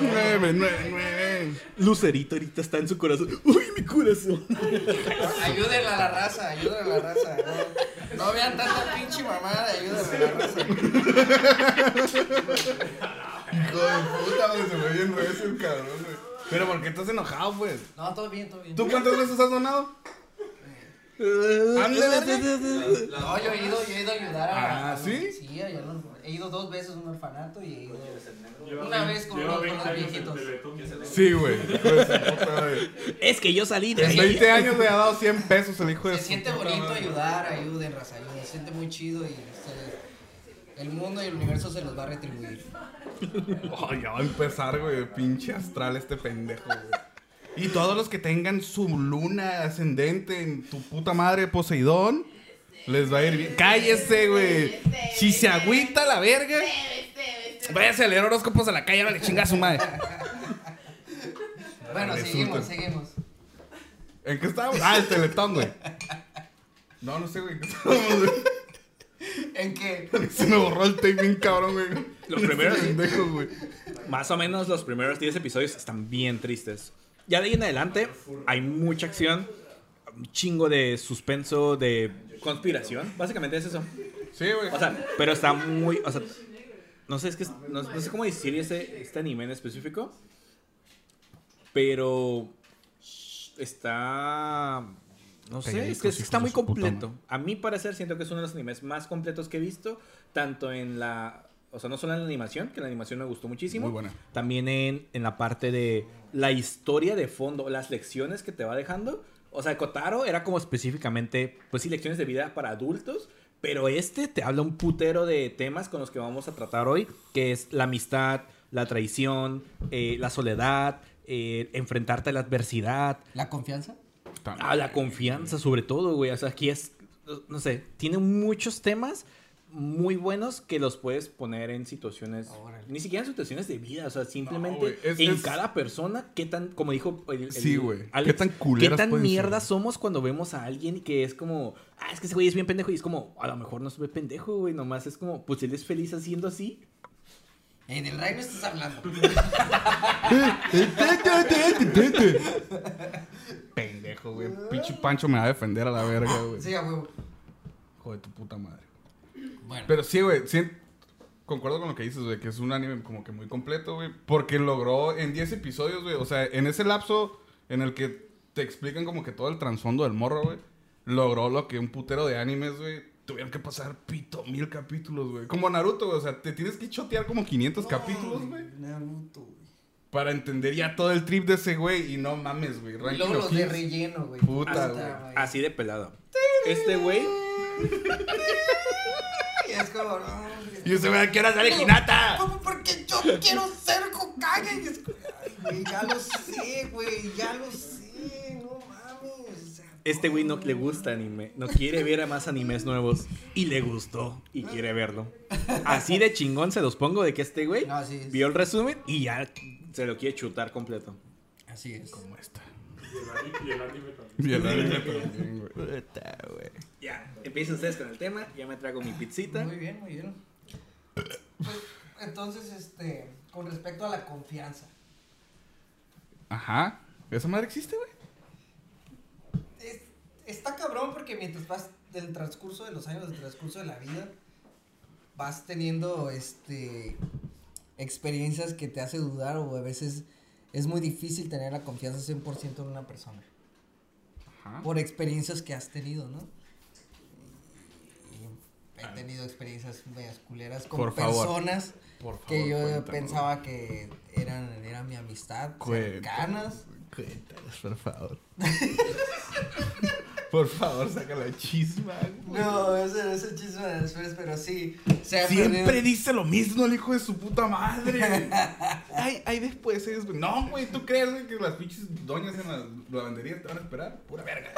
999. Lucerito ahorita está en su corazón. Uy, mi corazón. Ayúdenle a la raza, ayúdenle a la raza. No, no vean tanta pinche mamada, ayúdenle a la raza. Hijo de puta, güey, se me ve bien recio el cabrón, güey. Pero ¿por qué estás enojado, pues? No, todo bien, todo bien. ¿Tú cuántas veces has donado? Ándale, No, yo he ido, yo he ido a ayudar a. Ah, ¿sí? Sí, allá no- he ido dos veces a un orfanato y he ido. Una vez con unos- 20 con los años en viejitos. Teletón. Sí, güey. Es que yo salí de En ahí. 20 años le ha dado 100 pesos el hijo de Se siente bonito madre. ayudar, ayuden, raza, ayuden. Se siente muy chido y se- el mundo y el universo se los va a retribuir. Ay, ya va a empezar, güey. Pinche astral este pendejo, güey. Y todos los que tengan su luna ascendente en tu puta madre Poseidón, les va a ir bien. Cállese, güey. Si se agüita la verga, váyase a leer horóscopos a la calle, ahora le chinga a su madre. Bueno, Resulta. seguimos, seguimos. ¿En qué estábamos? Ah, el teletón, güey. No, no sé, güey. ¿en qué estábamos, güey? ¿En qué? Se me borró el tape bien cabrón, güey. Los primeros- Pendejo, güey. Más o menos los primeros 10 episodios están bien tristes. Ya de ahí en adelante hay mucha acción, un chingo de suspenso, de conspiración. Básicamente es eso. Sí, güey. O sea, pero está muy. O sea, no sé, es que. No, no sé cómo decir ese, este anime en específico. Pero. Está. No sé, es que está muy completo. A mi parecer, siento que es uno de los animes más completos que he visto. Tanto en la. O sea, no solo en la animación, que la animación me gustó muchísimo. Muy buena. También en, en la parte de la historia de fondo, las lecciones que te va dejando. O sea, Kotaro era como específicamente, pues sí, lecciones de vida para adultos. Pero este te habla un putero de temas con los que vamos a tratar hoy, que es la amistad, la traición, eh, la soledad, eh, enfrentarte a la adversidad, ¿La confianza? Ah, la confianza, sobre todo, güey. O sea, aquí es, no sé, tiene muchos temas muy buenos que los puedes poner en situaciones, Órale. ni siquiera en situaciones de vida, o sea, simplemente es- en es- cada persona, qué tan, como dijo el, el- Sí, güey, Alex, qué tan qué tan ser, mierda somos cuando vemos a alguien que es como, ah, es que ese güey es bien pendejo y es como, a lo mejor no se ve pendejo, güey, nomás es como, pues él es feliz haciendo así. Eh, del rey no estás hablando. (laughs) Pendejo, güey. Pinche Pancho me va a defender a la verga, güey. Sí, a huevo. Hijo de tu puta madre. Bueno. Pero sí, güey, sí, concuerdo con lo que dices, güey, que es un anime como que muy completo, güey. Porque logró en 10 episodios, güey, o sea, en ese lapso en el que te explican como que todo el trasfondo del morro, güey, logró lo que un putero de animes, güey, tuvieron que pasar pito mil capítulos, güey. Como Naruto, güey, o sea, te tienes que chotear como 500 capítulos, güey. Naruto, güey. Para entender ya todo el trip de ese güey y no mames, güey. Y luego los de relleno, güey. Puta, Puta, güey. Así de pelado. Este güey. (laughs) como, güey. Y ese güey, ¿qué hora sale Hinata? ¿Cómo? Porque yo quiero ser Hokage. Y es como, Ay, güey, ya lo sé, güey, ya lo sé, no mames. o sea, Este güey no le gusta anime, no quiere ver a más animes nuevos y le gustó y quiere verlo. Así de chingón se los pongo de que este güey No, sí, es- vio el resumen y ya se lo quiere chutar completo. Así es. ¿Cómo está? Y el anime, y el anime también. Y el anime también, güey. Ya, empiecen ustedes con el tema, ya me traigo mi pizzita. Muy bien, muy bien. Pues, entonces, este, con respecto a la confianza. Ajá. ¿Esa madre existe, güey? Es- está cabrón porque mientras vas del transcurso de los años, del transcurso de la vida, vas teniendo este experiencias que te hace dudar o a veces es muy difícil tener la confianza 100% en una persona. Ajá. Por experiencias que has tenido, ¿no? He tenido experiencias medias culeras con Por favor. personas Por favor. que yo cuéntanos. pensaba que eran, era mi amistad, cercanas. Cuéntanos, por favor. (laughs) Por favor, saca la chisma. güey. No, ese, ese chisme de después, pero sí. Se ha Siempre perdido- dice lo mismo el hijo de su puta madre. ay, ay, después, ay, después. No, güey, ¿tú crees güey, que las pinches doñas en la lavandería te van a esperar? Pura verga.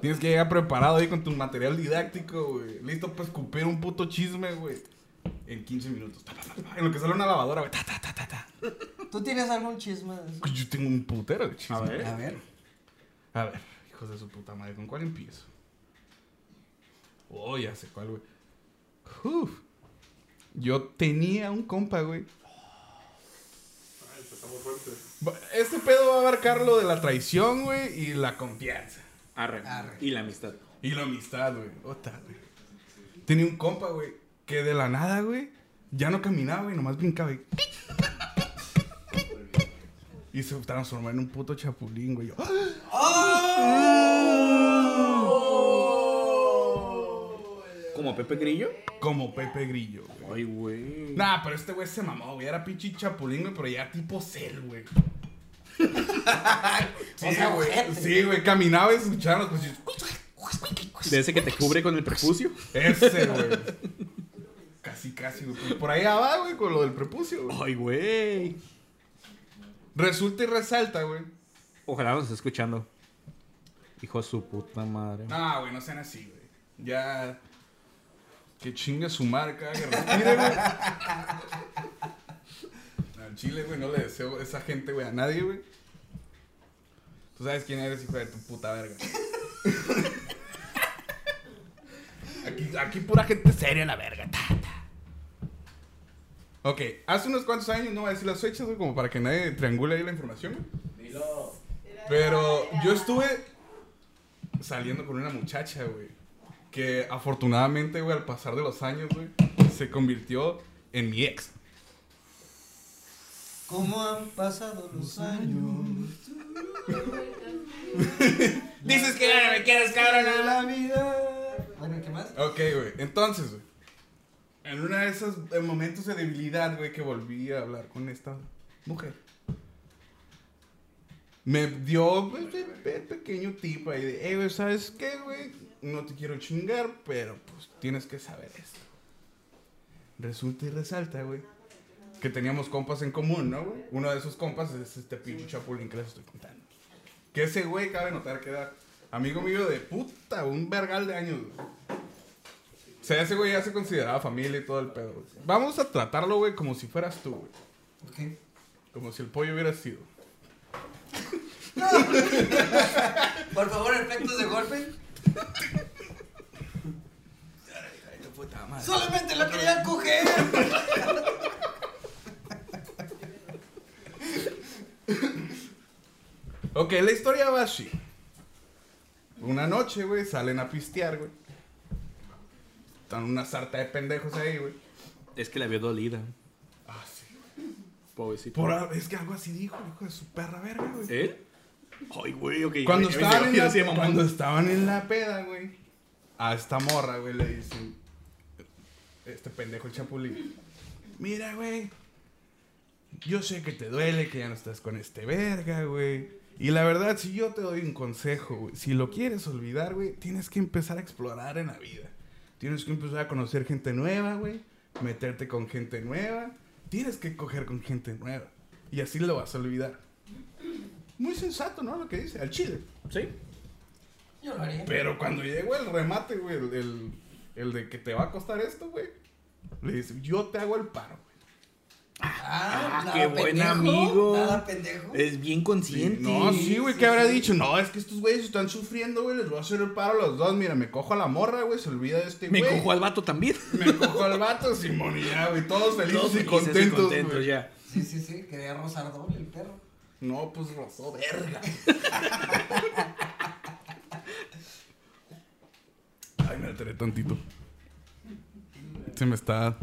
Tienes que llegar preparado ahí con tu material didáctico, güey. Listo para escupir un puto chisme, güey. En 15 minutos. Ta, ta, ta, ta. En lo que sale una lavadora, güey. Ta, ta, ta, ta, ta. ¿Tú tienes algún chisme de eso? Yo tengo un putero de chisme. A ver. A ver. A ver, hijos de su puta madre, ¿con cuál empiezo? Oh, ya sé cuál, güey. Uf. Yo tenía un compa, güey. Ay, fuerte. Va- Este pedo va a abarcar lo de la traición, güey, y la confianza. Arre. Arre. Y la amistad. Y la amistad, güey. Ota, güey. Tenía un compa, güey, que de la nada, güey, ya no caminaba, güey, nomás brincaba y... Y se transformó en un puto chapulín, güey. Yo, ¡ah! ¿Como Pepe Grillo? Como Pepe Grillo, güey. Ay, güey. Nah, pero este güey se mamó, güey. Era pinche chapulín, güey, pero ya tipo cel, güey. (laughs) sí, O sea, güey. Sí, güey. Caminaba y escuchaba los coches. De ese que te cubre con el prepucio. Ese, güey. Casi, casi, güey. Por ahí va, güey, con lo del prepucio, güey. Ay, güey. Resulta y resalta, güey. Ojalá nos esté escuchando. Hijo de su puta madre. No, güey, no sean así, güey. Ya. Que chingue su marca, que respire, güey. Al chile, güey, no le deseo esa gente, güey, a nadie, güey. Tú sabes quién eres, hijo de tu puta verga. aquí, aquí pura gente seria, la verga. Ta. Ok, hace unos cuantos años, no voy a decir las fechas, güey, como para que nadie triangule ahí la información, güey. Pero yo estuve saliendo con una muchacha, güey. Que afortunadamente, güey, al pasar de los años, güey, se convirtió en mi ex. ¿Cómo han pasado los años? (laughs) Dices que ya no me quieres, cabrón. de la vida. Bueno, ¿qué más? Ok, güey. Entonces, güey. En uno de esos momentos de debilidad, güey, que volví a hablar con esta mujer. Me dio pues, pe- pe- pequeño tip ahí de, eh, güey, ¿sabes qué, güey? No te quiero chingar, pero pues tienes que saber esto. Resulta y resalta, güey, que teníamos compas en común, ¿no, güey? Uno de esos compas es este pinche chapulín que les estoy contando. Que ese güey, cabe notar que era amigo mío de puta, un vergal de años, güey. O sea, ese güey ya se consideraba familia y todo el pedo. güey. Vamos a tratarlo, güey, como si fueras tú, güey. Ok. Como si el pollo hubiera sido. (laughs) Por favor, efectos de golpe. Solamente lo quería coger. Ok, la historia va así. Una noche, güey, salen a pistear, güey. Están una sarta de pendejos ahí, güey. Es que la vio dolida. Ah, sí. Pobrecito. Por, a- es que algo así dijo, hijo de su perra verga, güey. ¿Él? Ay, güey, ok. Cuando estaban, en la, cuando estaban en la peda, güey, a esta morra, güey, le dicen, este pendejo el chapulín, mira, güey, yo sé que te duele que ya no estás con este verga, güey. Y la verdad, si yo te doy un consejo, güey, si lo quieres olvidar, güey, tienes que empezar a explorar en la vida. Tienes que empezar a conocer gente nueva, güey. Meterte con gente nueva. Tienes que coger con gente nueva. Y así lo vas a olvidar. Muy sensato, ¿no? Lo que dice, al chile. Sí. Yo lo haría. Pero cuando llegó el remate, güey, el, el, el de que te va a costar esto, güey, le dice, yo te hago el paro, güey. Ah, qué buen amigo. Nada pendejo. Es bien Sí, consciente. No, sí, güey, ¿qué habrá dicho? No, es que estos güeyes están sufriendo, güey, les voy a hacer el paro a los dos. Mira, me cojo a la morra, güey, se olvida de este Me güey. cojo al vato también. Me cojo al vato, Simón, y ya, güey, todos felices Todos y contentos, contentos güey. ya. Sí, sí, sí. Quería rozar doble el perro. No, pues rozó verga. (laughs) Ay, me alteré tantito. Se me está...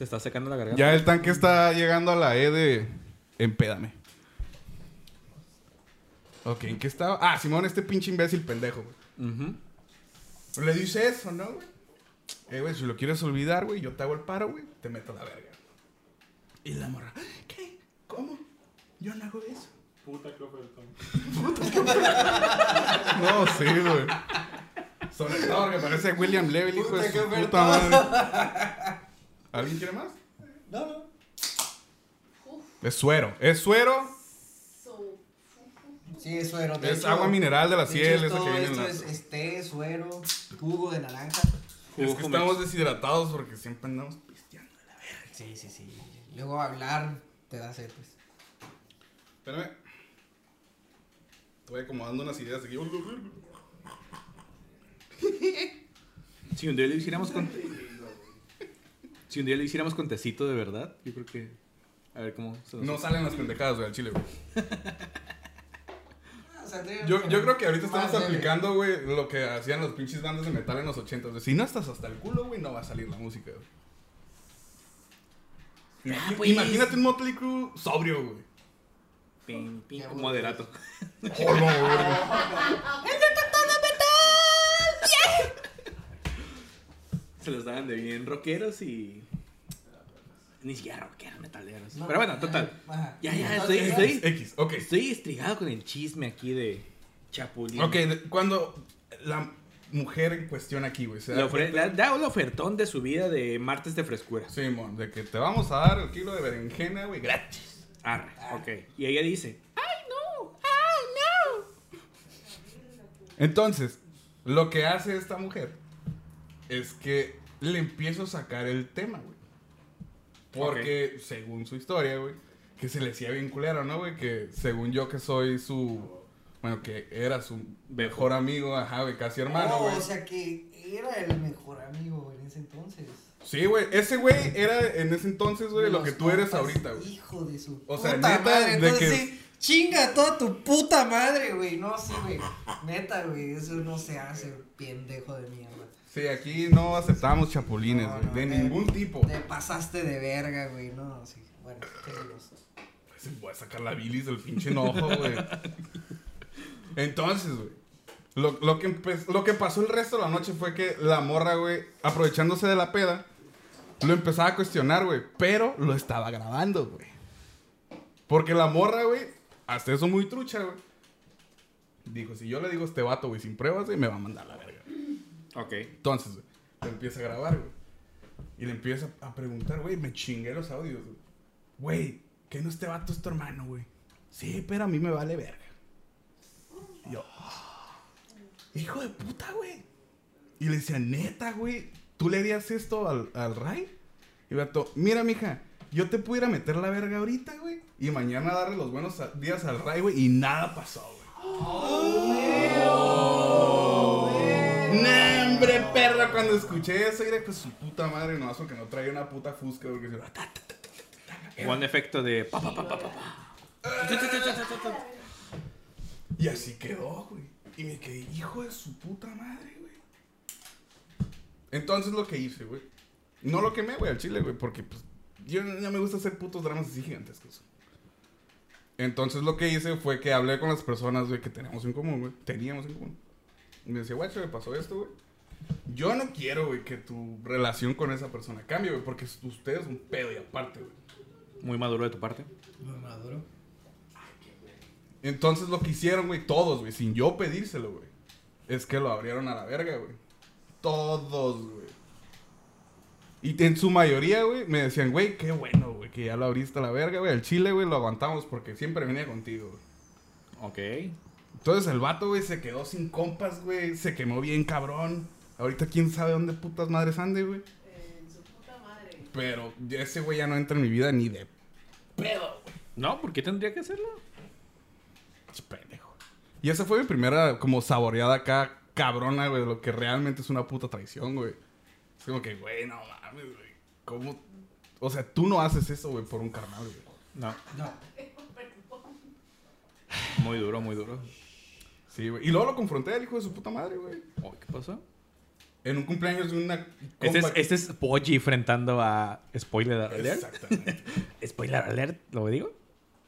Se está secando la garganta. Ya el tanque está llegando a la E de empédame. Ok, ¿en qué estaba? Ah, Simón, este pinche imbécil pendejo, güey. Le dice eso, ¿no, güey? Eh, güey, si lo quieres olvidar, güey, yo te hago el paro, güey, te meto a la verga. Y la morra, ¿qué? ¿Cómo? Yo no hago eso. Puta que ofertón. No, sí, güey. Sobre todo que parece William Levy, hijo Puta, de su puta madre. ¿Alguien quiere más? No, no. Es suero. Es suero. Sí, es suero. de Es hecho- agua mineral de la de ciel, hecho, esa que viene en esto la... es este, suero, jugo de naranja. Es que estamos deshidratados porque siempre andamos pisteando. Sí, sí, sí. Luego hablar te da sed, pues. Espérame. Estoy acomodando unas ideas aquí. (laughs) Si un día lo hiciéramos con... Si un día lo hiciéramos con tecito de verdad, yo creo que... A ver cómo... se No salen las pendejadas, güey, al chile, güey. (laughs) Ah, Yo, creo que ahorita estamos más aplicando, güey, lo que hacían los pinches bandas de metal en los 80. güey. Si no estás hasta el culo, güey, no va a salir la música, güey. Pues. Imagínate un Motley Crue sobrio, güey. Pin, pin, Qué como bueno. moderato. Oh, (laughs) no, güey. Se los daban de bien rockeros y... Ni siquiera rockeros, metaleros. No, Pero bueno, total. ajá. Ya, ya, Entonces, estoy- X, X, ok. Estoy estrigado con el chisme aquí de Chapulín. Ok, cuando la mujer en cuestión aquí, güey, se da ofre- el ofertón de su vida de martes de frescura. Simón, de que te vamos a dar el kilo de berenjena, güey, gratis. Arre, ok. Y ella dice, Entonces, lo que hace esta mujer es que le empiezo a sacar el tema, güey. Porque, según su historia, güey, que se le decía bien culero, ¿no, güey? Que según yo que soy su... Bueno, que era su mejor amigo, ajá, güey, casi hermano, Oh, güey. o sea que era el mejor amigo en ese entonces. Sí, güey, ese güey era en ese entonces, güey, lo que tú eres ahorita, güey. Hijo de su O sea, puta neta, madre. de Entonces, que- sí, chinga toda tu puta madre, güey. No, sí, güey. Neta, güey. Eso no se hace, pendejo de mierda. Sí, aquí no aceptamos chapulines, No, de ningún tipo. Te pasaste de verga, güey. No, sí. Bueno, seguimos. Pues voy a sacar la bilis del pinche enojo, güey. Entonces, güey. Lo, lo, que lo que pasó el resto de la noche fue que la morra, güey, aprovechándose de la peda, lo empezaba a cuestionar, güey. Pero lo estaba grabando, güey. Porque la morra, güey, hasta eso muy trucha, güey. Dijo, si yo le digo a este vato, güey, sin pruebas, güey, me va a mandar la verga. Ok. Entonces, güey, lo empieza a grabar, güey. Y le empieza a preguntar, güey, me chingué los audios, güey. Güey, que no este vato es tu hermano, güey. Sí, pero a mí me vale verga. Y yo, "Ah, hijo de puta, güey. Y le decía, neta, güey, ¿tú le harías esto al, al Ray? Y el vato, mira, mija, yo te pudiera meter la verga ahorita, güey. Y mañana darle los buenos días al Ray, güey. Y nada pasó, güey. ¡No, hombre, perra! Cuando escuché eso, era pues su puta madre, no, porque no traía una puta fusca, porque se. Buen efecto de... pa, pa, pa, pa, pa, pa. Y así quedó, güey. Y me quedé, hijo de su puta madre, güey. Entonces lo que hice, güey. No lo quemé, güey, al chile, güey, porque pues yo no me gusta hacer putos dramas así gigantescos. Entonces lo que hice fue que hablé con las personas, güey, que tenemos en común, güey. Teníamos en común. Y me decía, güey, se me pasó esto, güey. Yo no quiero, güey, que tu relación con esa persona cambie, güey, porque usted es un pedo y aparte, güey. Muy maduro de tu parte. Muy maduro. Entonces lo que hicieron, güey, todos, güey, sin yo pedírselo, güey, es que lo abrieron a la verga, güey. Todos, güey. Y en su mayoría, güey, me decían, güey, qué bueno, güey, que ya lo abriste a la verga, güey. El chile, güey, lo aguantamos porque siempre venía contigo, güey. Ok. Entonces el vato, güey, se quedó sin compas, güey. Se quemó bien cabrón. Ahorita quién sabe dónde putas madres ande, güey. En su puta madre. Pero ese güey ya no entra en mi vida ni de No, ¿por qué tendría que hacerlo? pendejo. Y esa fue mi primera como saboreada acá cabrona, güey, de lo que realmente es una puta traición, güey. Es como que, güey, no mames, güey. ¿Cómo? O sea, tú no haces eso, güey, por un carnal, güey. No. No. Muy duro, muy duro. Sí, güey. Y luego lo confronté al hijo de su puta madre, güey. Oh, ¿Qué pasó? En un cumpleaños de una Este es, este es Poggi enfrentando a Spoiler Alert. Exactamente. Spoiler Alert, ¿lo digo?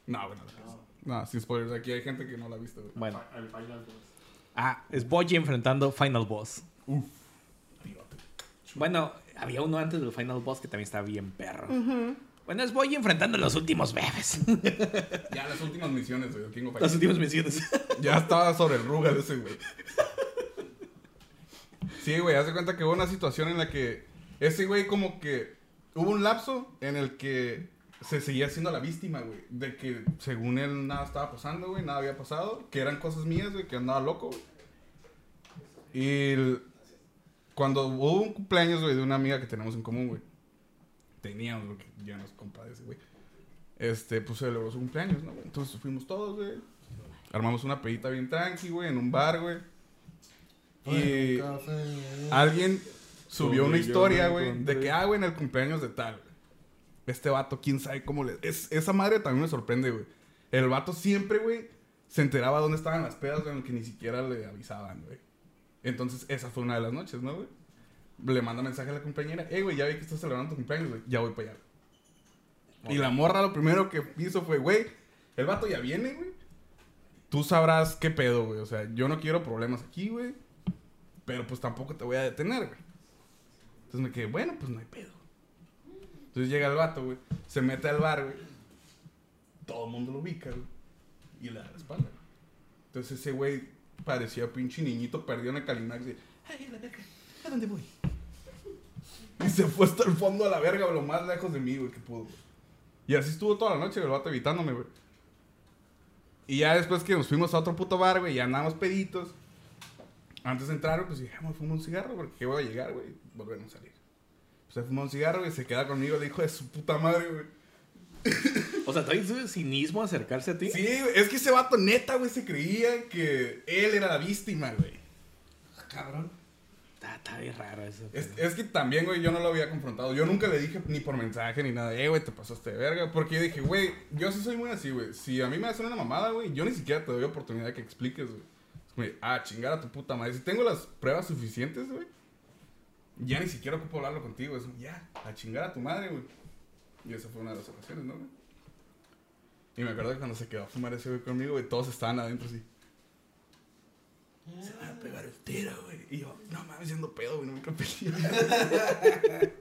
no, bueno. No, sin spoilers. Aquí hay gente que no la ha visto, güey. Bueno. Al Final Boss. Ah, es Poggi enfrentando Final Boss. Uf. Bueno, había uno antes del Final Boss que también estaba bien perro. Bueno, es Poggi enfrentando a los últimos bebés. Ya las últimas misiones, güey. Las últimas misiones. Ya estaba sobre el Rugal ese, güey. Sí, güey, haz de cuenta que hubo una situación en la que ese güey como que hubo un lapso en el que se seguía siendo la víctima, güey. De que según él nada estaba pasando, güey, nada había pasado. Que eran cosas mías, güey, que andaba loco, güey. Y cuando hubo un cumpleaños, güey, de una amiga que tenemos en común, güey. Teníamos, porque ya nos compa de ese, güey. Este, pues celebró su cumpleaños, ¿no? Entonces fuimos todos, güey. Armamos una pedita bien tranqui, güey, en un bar, güey. Y alguien subió una historia, güey, de que, ah, güey, en el cumpleaños de tal, güey. Este vato, quién sabe cómo le... Es, esa madre también me sorprende, güey. El vato siempre, güey, se enteraba dónde estaban las pedas, güey, que ni siquiera le avisaban, güey. Entonces, esa fue una de las noches, ¿no, güey? Le manda mensaje a la compañera, eh, güey, ya vi que estás celebrando tu cumpleaños, güey, ya voy para allá. Y la morra lo primero que hizo fue, güey, el vato ya viene, güey. Tú sabrás qué pedo, güey. O sea, yo no quiero problemas aquí, güey. Pero pues tampoco te voy a detener, güey. Entonces me quedé, bueno, pues no hay pedo. Entonces llega el vato, güey. Se mete al bar, güey. Todo el mundo lo ubica, güey. Y le da la espalda, güey. Entonces ese güey parecía pinche niñito perdido en el Calimax. Y, Ay, la verga, ¿a dónde voy? Y se fue hasta el fondo a la verga, lo más lejos de mí, güey, que pudo. güey. Y así estuvo toda la noche, güey, el vato evitándome, güey. Y ya después que nos fuimos a otro puto bar, güey, ya andamos peditos. Antes de entrar, pues dije, vamos a fumar un cigarro, porque ¿qué voy a llegar, güey? Volvemos a salir. Pues se fumó un cigarro y se queda conmigo el hijo de su puta madre, güey. (laughs) O sea, ¿trae su cinismo acercarse a ti? Sí, es que ese vato neta, güey, se creía que él era la víctima, güey. Cabrón. Está, está bien raro eso. Es, es que también, güey, yo no lo había confrontado. Yo nunca le dije ni por mensaje ni nada, eh, güey, te pasaste de verga. Porque yo dije, güey, yo sí soy muy así, güey. Si a mí me hacen una mamada, güey, yo ni siquiera te doy oportunidad de que expliques, güey. Como, ah, chingar a tu puta madre. Si tengo las pruebas suficientes, güey, ya ni siquiera ocupo hablarlo contigo. Es ya, a chingar a tu madre, güey. Y esa fue una de las ocasiones, ¿no, güey? Y me acuerdo que cuando se quedó a fumar ese güey conmigo, güey, todos estaban adentro así. Se van a pegar el tiro, güey. Y yo, no mames, siendo pedo, güey, no me (laughs)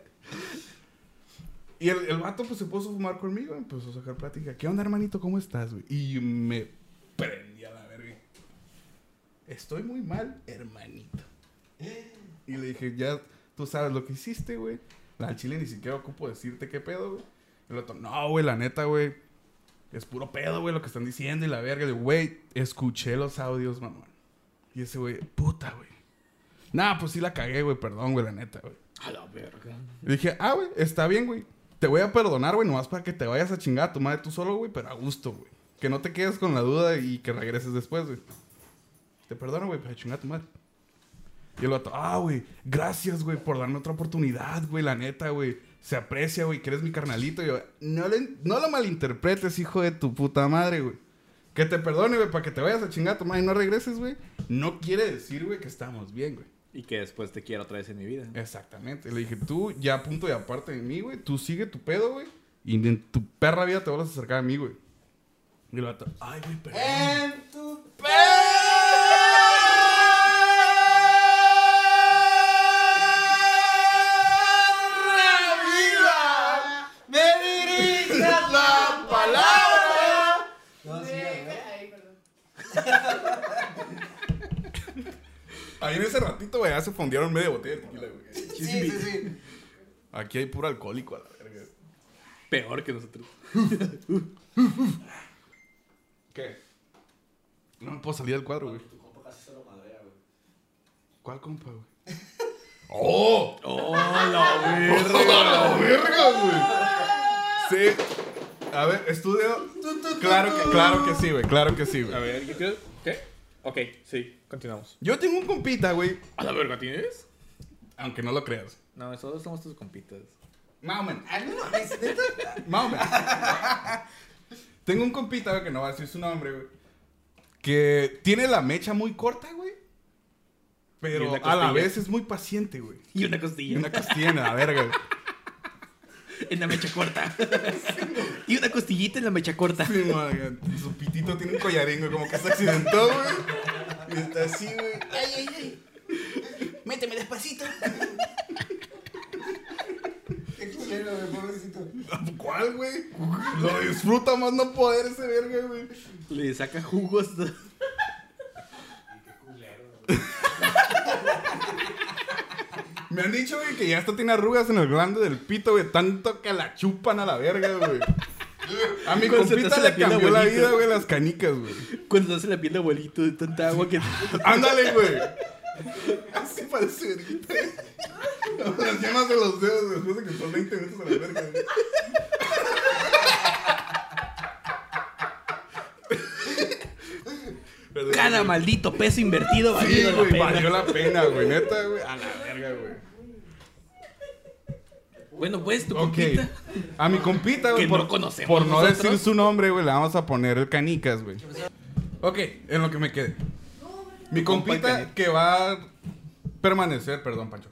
y el, el vato, pues, se puso a fumar conmigo, empezó a sacar plática. ¿Qué onda, hermanito? ¿Cómo estás, güey? Y me prendí a la verga. Estoy muy mal, hermanito. Y le dije, ya, tú sabes lo que hiciste, güey. Al chile ni siquiera ocupo decirte qué pedo, güey. El otro, no, güey, la neta, güey. Es puro pedo, güey, lo que están diciendo y la verga. Le güey, escuché los audios, mamón. Y ese güey, puta, güey. Nah, pues sí la cagué, güey, perdón, güey, la neta, güey. A la verga. Le dije, ah, güey, está bien, güey. Te voy a perdonar, güey, nomás para que te vayas a chingar a tu madre tú solo, güey, pero a gusto, güey. Que no te quedes con la duda y que regreses después, güey. Te perdono, güey, para chingar a tu madre. Y el vato, ah, güey, gracias, güey, por darme otra oportunidad, güey, la neta, güey. Se aprecia, güey, que eres mi carnalito. Y yo, no, le- no lo malinterpretes, hijo de tu puta madre, güey. Que te perdone, güey, para que te vayas a chingar a tu madre y no regreses, güey. No quiere decir, güey, que estamos bien, güey. Y que después te quiera otra vez en mi vida. Exactamente. Le dije, tú ya punto y aparte de mí, güey. Tú sigue tu pedo, güey. Y en tu perra vida te vas a acercar a mí, güey. Y el vato, ay, güey, perdón. En tu vida Ahí en ese ratito, güey, ya se fundieron media botella de tequila, güey. Sí, sí, sí. Aquí hay puro alcohólico a la verga. Peor que nosotros. ¿Qué? No me puedo salir del cuadro, güey. Tu compa casi se lo madrea, güey. ¿Cuál compa, güey? (laughs) ¡Oh! ¡Oh, la ¡La verga, güey! Sí. A ver, estudio. Claro que, claro que sí, güey. Claro que sí, A güey. ver, ¿qué? qué- ¿Qué? Ok, sí, continuamos. Yo tengo un compita, güey. ¿A la verga tienes? Aunque no lo creas. No, nosotros somos tus compitas. O menos. (laughs) Tengo un compita, güey, que no va a decir su nombre, güey. Que tiene la mecha muy corta, güey. Y Pero a la vez es muy paciente, güey. Y una Y costilla. una costilla en la verga, güey. En la mecha corta. (laughs) y una costillita en la mecha corta. Sí, man, su pitito tiene un collarín, güey, como que se accidentó, güey. Y está así, güey. Ay, ay, ay. Méteme despacito. Qué culero, güey, pobrecito. ¿Cuál, güey? Lo disfruta más no poder ese verga, güey. Le saca jugos. (laughs) Me han dicho, güey, que ya hasta tiene arrugas en el glande del pito, güey. Tanto que la chupan a la verga, güey. A mi compita la le cambió la vida, güey, las canicas, güey. Cuando se hace la piel de abuelito de tanta agua que. (laughs) Ándale, güey. Así parece verguita. Las llamas de los dedos después de que son 20 minutos a la verga, güey. Cada maldito peso invertido Sí, valido la güey, pena. valió la pena, güey. Neta, güey. A la verga, güey. Bueno, pues tu compita. A mi compita, güey. Que por, no conocemos Por no nosotros. decir su nombre, güey, le vamos a poner el canicas, güey. Ok, en lo que me quede. Mi compita que va a permanecer, perdón, Pancho.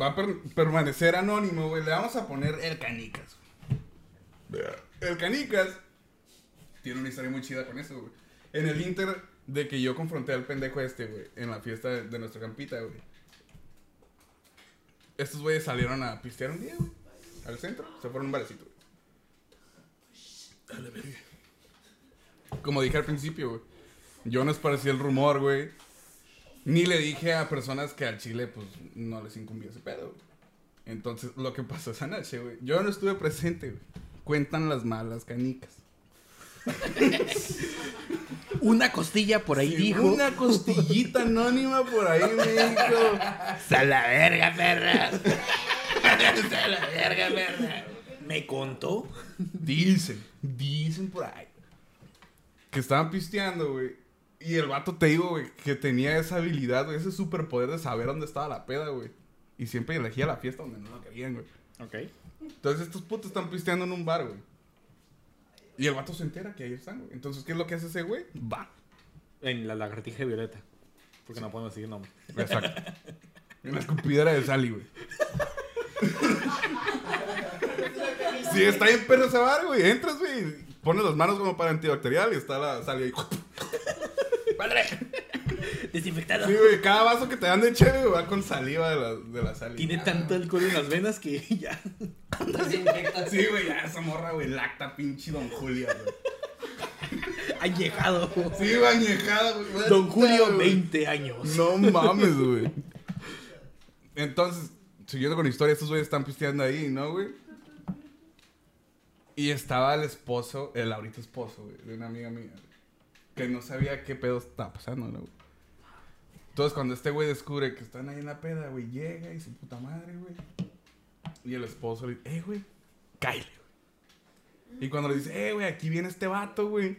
Va a per- permanecer anónimo, güey. Le vamos a poner el canicas. güey. El canicas tiene una historia muy chida con eso, güey. En el inter de que yo confronté al pendejo este, güey, en la fiesta de, de nuestra campita, güey. Estos güeyes salieron a pistear un día, güey. Al centro. Se fueron a un barecito, güey. A la verga. Como dije al principio, güey. Yo no esparcí el rumor, güey. Ni le dije a personas que al chile, pues, no les incumbía ese pedo, güey. Entonces, lo que pasó esa noche, güey. Yo no estuve presente, güey. Cuentan las malas canicas. (laughs) Una costilla por ahí dijo. Una costillita anónima por ahí me dijo. (laughs) ¡A la verga, perra! (laughs) ¡A la verga, perra! Me contó. Dicen, dicen por ahí. Que estaban pisteando, güey. Y el vato, te digo, güey, que tenía esa habilidad, güey, ese superpoder de saber dónde estaba la peda, güey. Y siempre elegía la fiesta donde no lo querían, güey. Ok. Entonces estos putos están pisteando en un bar, güey. Y el vato se entera que ahí están, güey. Entonces, ¿qué es lo que hace ese güey? Va. En la lagartija de violeta. Porque no podemos decir nombre. Exacto. En la escupidera de Sally, güey. Sí, está bien perro ese bar, güey. Entras, güey. Pones las manos como para antibacterial y está la Sally ahí. ¡Padre! Desinfectado. Sí, güey. Cada vaso que te dan de chévere va con saliva de la, de la Sally. Tiene tanto alcohol en las venas que (laughs) ya. Sí, güey. Ya esa morra, güey. Lacta pinche Don Julia, güey. ha llegado. Sí, bañejada, güey. Don Julio, güey. 20 años. No mames, güey. Entonces, siguiendo con la historia, estos güeyes están pisteando ahí, ¿no, güey? Y estaba el esposo, el ahorita esposo, güey, de una amiga mía, güey, que no sabía qué pedo estaba pasando, ¿no, güey? Entonces, cuando este güey descubre que están ahí en la peda, güey, llega y su puta madre, güey. Y el esposo le dice, eh, güey, cállate, güey. Y cuando le dice, eh, güey, aquí viene este vato, güey.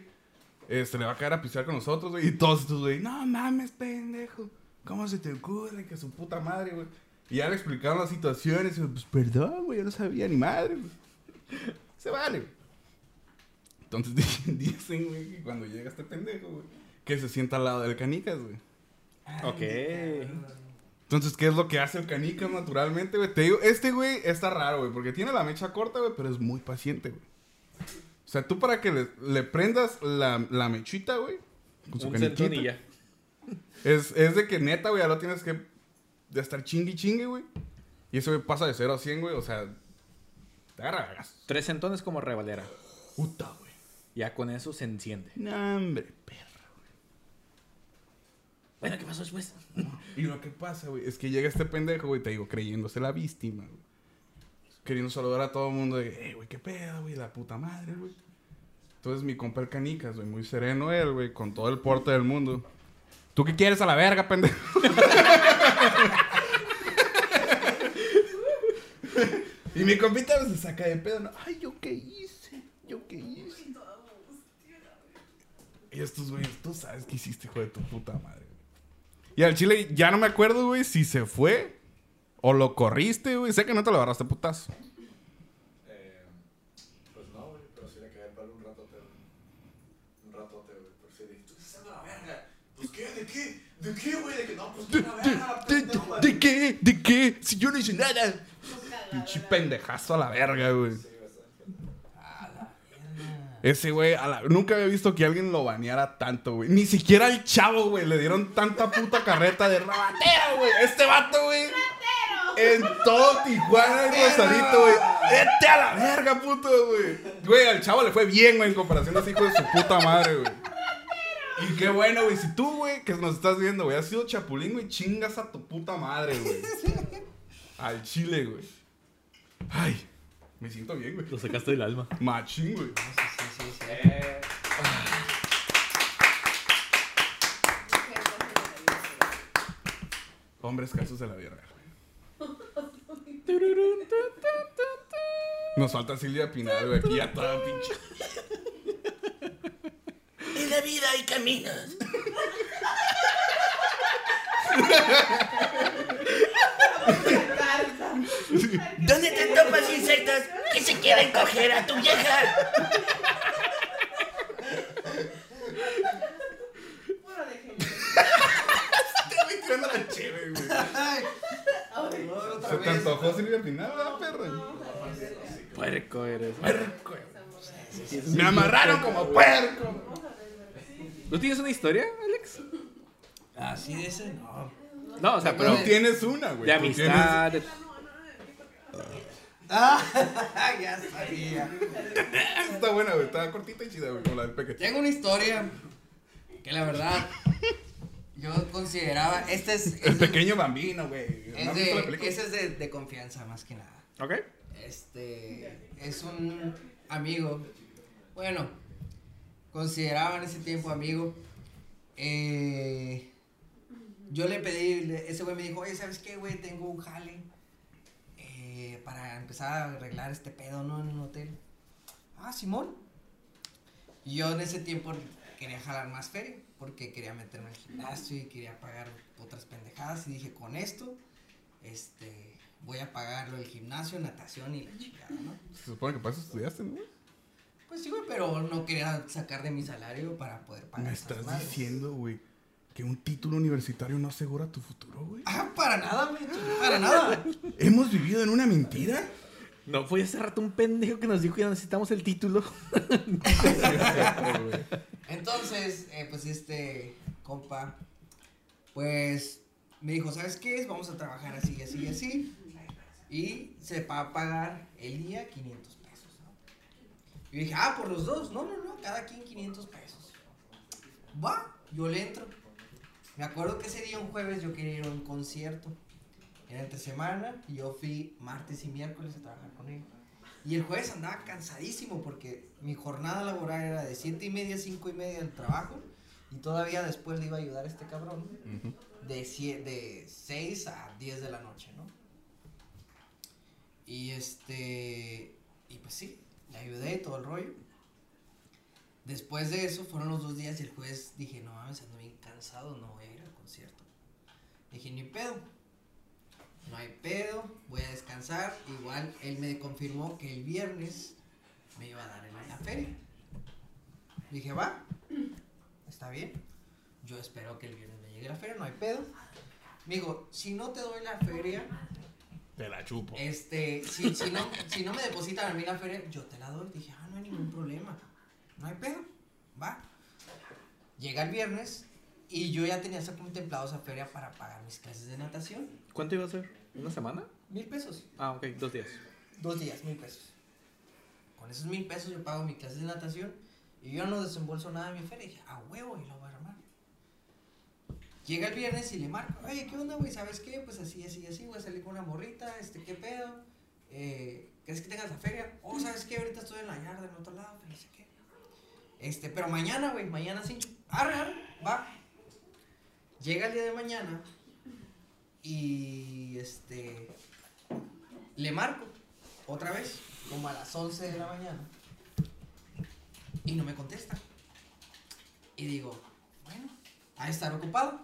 Este, le va a caer a pistear con nosotros, güey. Y todos estos, güey, no mames, pendejo. ¿Cómo se te ocurre que su puta madre, güey? Y ya le explicaron las situaciones. Y, pues, perdón, güey, yo no sabía ni madre, güey. (laughs) Se vale, güey. Entonces (laughs) dicen, güey, que cuando llega este pendejo, güey, que se sienta al lado del canicas, güey. Ok. Entonces, ¿qué es lo que hace el canicas naturalmente, güey? Te digo, este güey está raro, güey, porque tiene la mecha corta, güey, pero es muy paciente, güey. O sea, tú para que le, le prendas la, la mechita, güey, con su Un caniquita. Es, es de que neta, güey, ya lo tienes que de estar chingue y chingue, güey. Y ese güey pasa de 0 a 100, güey, o sea, te agarra vergas. Tres centones como revalera. Puta, güey. Ya con eso se enciende. No, hombre, perra. Bueno, ¿qué pasó después? Y lo que pasa, güey, es que llega este pendejo, güey, te digo, creyéndose la víctima, güey. queriendo saludar a todo el mundo de, hey, güey, qué pedo, güey, la puta madre, güey. Entonces mi compa el canicas, güey, muy sereno él, güey, con todo el porte del mundo. ¿Tú qué quieres a la verga, pendejo? y mi compita pues, se saca de pedo, ¿no? Ay, ¿yo qué hice? ¿Yo qué hice? Y estos güeyes, tú sabes qué hiciste, hijo de tu puta madre. Y al chile ya no me acuerdo, güey, si se fue o lo corriste, güey. Sé que no te lo agarraste putazo. Eh, pues no, güey, pero sí le quedé palo un ratote, güey. Un ratote, güey. Pero sí dije, tú estás haciendo la verga. Pues qué, de qué, de qué, güey, de que no, pues ¿De, tú la verga, de- pendejo, de- de qué? ¿De qué? Si yo no hice nada. Pinche Cagada. pendejazo a la verga, güey. Sí, bastante. A la verga. Ese güey, la- nunca había visto que alguien lo baneara tanto, güey. Ni siquiera al chavo, güey, le dieron tanta puta carreta de rabatera, güey. Este vato, güey. En todo Tijuana y Rosarito, güey. Vete a la verga, puto, güey. Güey, al chavo le fue bien, güey, en comparación a ese hijo de su puta madre, güey. Y qué bueno, güey. Si tú, güey, que nos estás viendo, güey, has sido chapulín, güey, chingas a tu puta madre, güey. (laughs) Al chile, güey. Ay, me siento bien, güey. Lo sacaste del alma. Machín, güey. Sí, sí, sí, sí. Eh, Hombres casos de la vida real, güey. Nos falta Silvia Pinal, güey, aquí ya toda pinche. En la vida hay caminos. (laughs) ¿Dónde te topas insectos que se quieren coger a tu vieja? Puro de genio. Te voy tirando la chévere, güey. Ay, Ay, otra ¿Se te antojó Silvia Pinal, verdad, perra? Puerco eres. Me amarraron como puerco. ¿No tienes una historia, Alex? Así de ese, no. No, o sea, pero Tú tienes una, güey. de amistad. Ah, (laughs) ya sabía. Está buena, güey. Está cortita y chida, güey, como la del peque. Tengo una historia que la verdad yo consideraba. Este es. El es de- pequeño bambino, güey. ¿No es de, ese es de, de confianza más que nada. ¿Ok? Este es un amigo. Bueno, consideraba en ese tiempo amigo. Eh, yo le pedí, le- ese güey me dijo, oye, ¿sabes qué, güey? Tengo un jale eh, para empezar a arreglar este pedo, ¿no? En un hotel. Ah, Simón. Y yo en ese tiempo quería jalar más feria porque quería meterme al gimnasio y quería pagar otras pendejadas y dije, con esto, este, voy a pagarlo el gimnasio, natación y la chingada, ¿no? Se supone que para eso estudiaste, ¿no? Pues sí, güey, pero no quería sacar de mi salario para poder pagar Me esas estás madres. diciendo, güey, que un título universitario no asegura tu futuro, güey. Ah, para nada, güey, para nada. ¿Hemos vivido en una mentira? No, fue hace rato un pendejo que nos dijo que necesitamos el título. Entonces, eh, pues este compa, pues me dijo, ¿sabes qué? Vamos a trabajar así, así, así. Y se va a pagar el día 500 pesos, ¿no? Y yo dije, ah, por los dos. No, no, no, cada quien 500 pesos. Va, yo le entro. Me acuerdo que ese día, un jueves, yo quería ir a un concierto. Era entre semana y yo fui martes y miércoles a trabajar con él. Y el jueves andaba cansadísimo porque mi jornada laboral era de 7 y media a 5 y media del trabajo. Y todavía después le iba a ayudar a este cabrón de, sie- de 6 a 10 de la noche, ¿no? Y este. Y pues sí, le ayudé y todo el rollo. Después de eso fueron los dos días y el jueves dije, no mames, ando bien cansado, no voy a ir al concierto. Dije, ni pedo. No hay pedo, voy a descansar. Igual él me confirmó que el viernes me iba a dar en la feria. Dije, va, está bien. Yo espero que el viernes me llegue la feria, no hay pedo. Me dijo, si no te doy la feria, Te la chupo. este, si, si, no, si no me depositan a mí la feria, yo te la doy. Dije, ah, no hay ningún problema. No hay pedo. Va. Llega el viernes y yo ya tenía contemplado esa feria para pagar mis clases de natación. ¿Cuánto iba a ser? ¿Una semana? Mil pesos. Ah, ok, dos días. Dos días, mil pesos. Con esos mil pesos yo pago mi clase de natación y yo no desembolso nada de mi feria. dije, a huevo, y lo voy a armar. Llega el viernes y le marco, oye, ¿qué onda, güey? ¿Sabes qué? Pues así, así, así, voy a salir con una morrita, este, ¿qué pedo? Eh, ¿crees que tengas la feria? Oh, ¿sabes qué? Ahorita estoy en la yarda, en otro lado, que no sé qué. Este, pero mañana, güey, mañana sí. Arre, arre, va. Llega el día de mañana y este le marco otra vez, como a las 11 de la mañana. Y no me contesta. Y digo, bueno, de estar ocupado.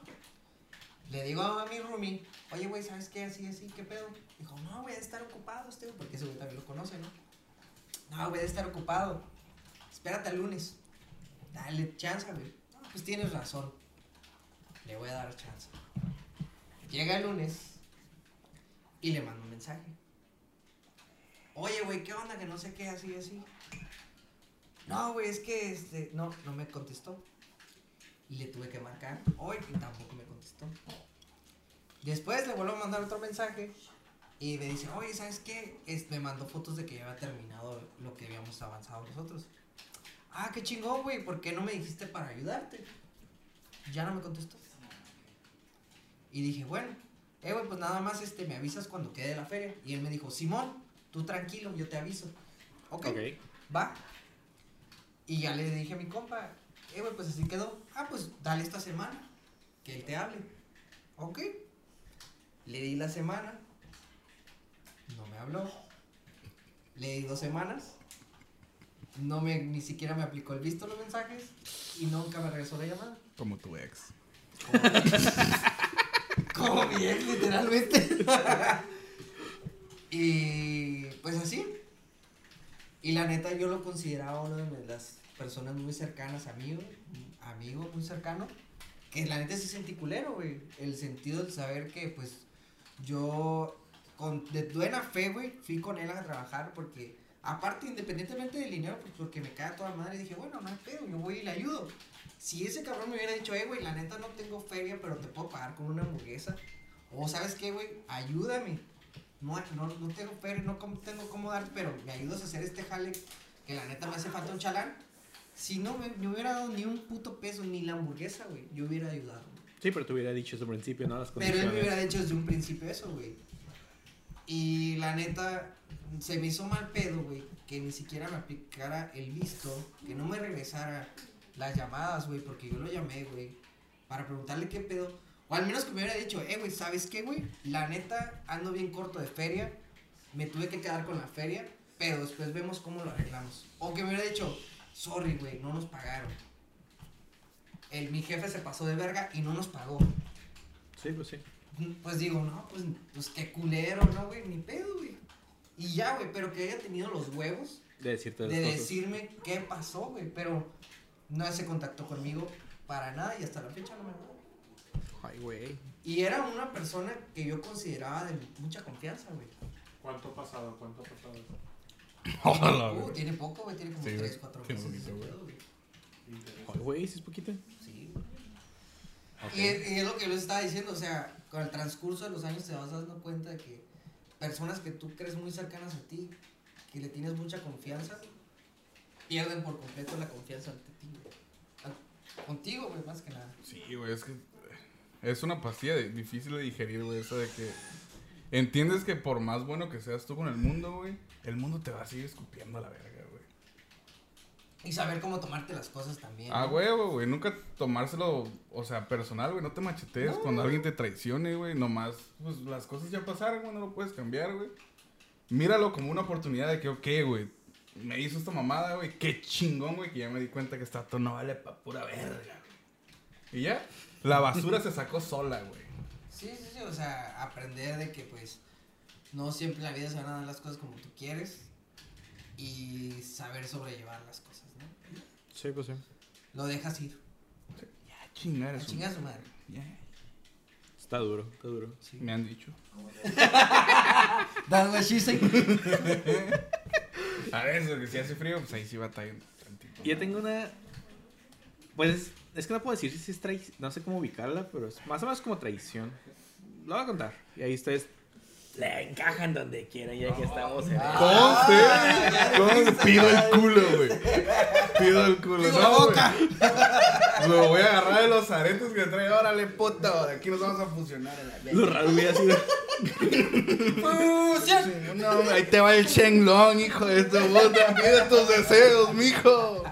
Le digo a mi roomie, oye, güey, ¿sabes qué? Así, así, ¿qué pedo? Dijo, no, ha de estar ocupado este, porque ese güey también lo conoce, ¿no? No, ha de estar ocupado. Espérate al lunes. Dale chance, güey. No, pues tienes razón. Le voy a dar chance. Llega el lunes y le mando un mensaje. Oye, güey, ¿qué onda? Que no sé qué, así, así. No, güey, es que este. No, no me contestó. Y le tuve que marcar. Hoy y tampoco me contestó. Después le vuelvo a mandar otro mensaje. Y me dice, oye, ¿sabes qué? Es- me mandó fotos de que ya había terminado lo que habíamos avanzado nosotros. Ah, qué chingón, güey. ¿Por qué no me dijiste para ayudarte? Ya no me contestó. Y dije, bueno, eh, güey, pues nada más este, me avisas cuando quede la feria. Y él me dijo, Simón, tú tranquilo, yo te aviso. Ok, Ok. va. Y ya le dije a mi compa, eh, güey, pues así quedó. Ah, pues dale esta semana, que él te hable. Ok. Le di la semana, no me habló. Le di dos semanas, no me, ni siquiera me aplicó el visto los mensajes y nunca me regresó la llamada. Como tu ex. Como mi ex, literalmente. (laughs) y pues así. Y la neta, yo lo consideraba una de las personas muy cercanas a mí, amigo muy cercano. Que la neta sí sentí culero, güey. El sentido de saber que, pues, yo, con, de buena fe, güey, fui con él a trabajar porque, aparte, independientemente del dinero, pues, porque me cae a toda madre, dije, bueno, no hay pedo, yo voy y le ayudo. Si ese cabrón me hubiera dicho, eh, güey, la neta no tengo feria, pero te puedo pagar con una hamburguesa. O, ¿sabes qué, güey? Ayúdame. No, no, no tengo feria, no tengo cómo dar, pero me ayudas a hacer este jale que la neta me hace falta un chalán. Si no me, me hubiera dado ni un puto peso, ni la hamburguesa, güey, yo hubiera ayudado. Sí, pero te hubiera dicho desde un principio, ¿no? Las Pero él me hubiera dicho desde un principio eso, güey. Y la neta, se me hizo mal pedo, güey, que ni siquiera me aplicara el visto, que no me regresara las llamadas, güey, porque yo lo llamé, güey, para preguntarle qué pedo. O al menos que me hubiera dicho, eh, güey, ¿sabes qué, güey? La neta, ando bien corto de feria, me tuve que quedar con la feria, pero después vemos cómo lo arreglamos. O que me hubiera dicho, sorry, güey, no nos pagaron. El, mi jefe se pasó de verga y no nos pagó. Sí, pues sí. Pues digo, no, pues, pues qué culero, ¿no, güey? Ni pedo, güey. Y ya, güey, pero que haya tenido los huevos De decirte de cosas. decirme qué pasó, güey. Pero no se contactó conmigo para nada y hasta la fecha no me habló. Ay, güey. Y era una persona que yo consideraba de mucha confianza, güey. ¿Cuánto ha pasado? ¿Cuánto ha pasado? (laughs) Hola, Uh, güey. tiene poco, güey, tiene como Sí, güey. 3, 4 Qué meses. bonito, güey. Ay, güey, ¿sí es poquito? Sí, güey. Y, es, y es lo que yo les estaba diciendo, o sea, con el transcurso de los años te vas dando cuenta de que personas que tú crees muy cercanas a ti, que le tienes mucha confianza, pierden por completo la confianza ante ti, güey. Contigo, güey, más que nada. Sí, güey, es que es una pastilla difícil de digerir, güey, eso de que entiendes que por más bueno que seas tú con el mundo, güey, el mundo te va a seguir escupiendo a la verga. Y saber cómo tomarte las cosas también. Ah, huevo, güey, nunca tomárselo, o sea, personal, güey, no te machetees cuando alguien te traicione, güey, nomás, pues las cosas ya pasaron, güey, no lo puedes cambiar, güey. Míralo como una oportunidad de que, ok, güey, me hizo esta mamada, güey, qué chingón, güey, que ya me di cuenta que esta no vale pa' pura verga, güey. Y ya, la basura se sacó sola, güey. Sí, sí, sí, o sea, aprender de que pues no siempre en la vida se van a dar las cosas como tú quieres y saber sobrellevar las cosas. Sí, pues sí. Lo dejas ir. Ya, chingar A eso. chingar a su madre. Ya, Está duro, está duro. Sí. me han dicho. That's what she said. A veces, porque si hace frío, pues ahí sí batallan tantito. Yo tengo una. Pues es que no puedo decir si es traición. No sé cómo ubicarla, pero es más o menos como traición. Lo voy a contar. Y ahí ustedes le encajan donde quieran, ya que estamos en. Ah, Conste, (laughs) conste, pido el culo, güey. Pido el culo. Pido la No, güey. boca. Lo voy a agarrar de los aretes que trae. Órale, puta, ahora aquí nos vamos a fusionar en la ley. Lo raro hubiera sido. No, ahí te va el Shenlong, hijo de tu puta. Pide tus deseos, mijo.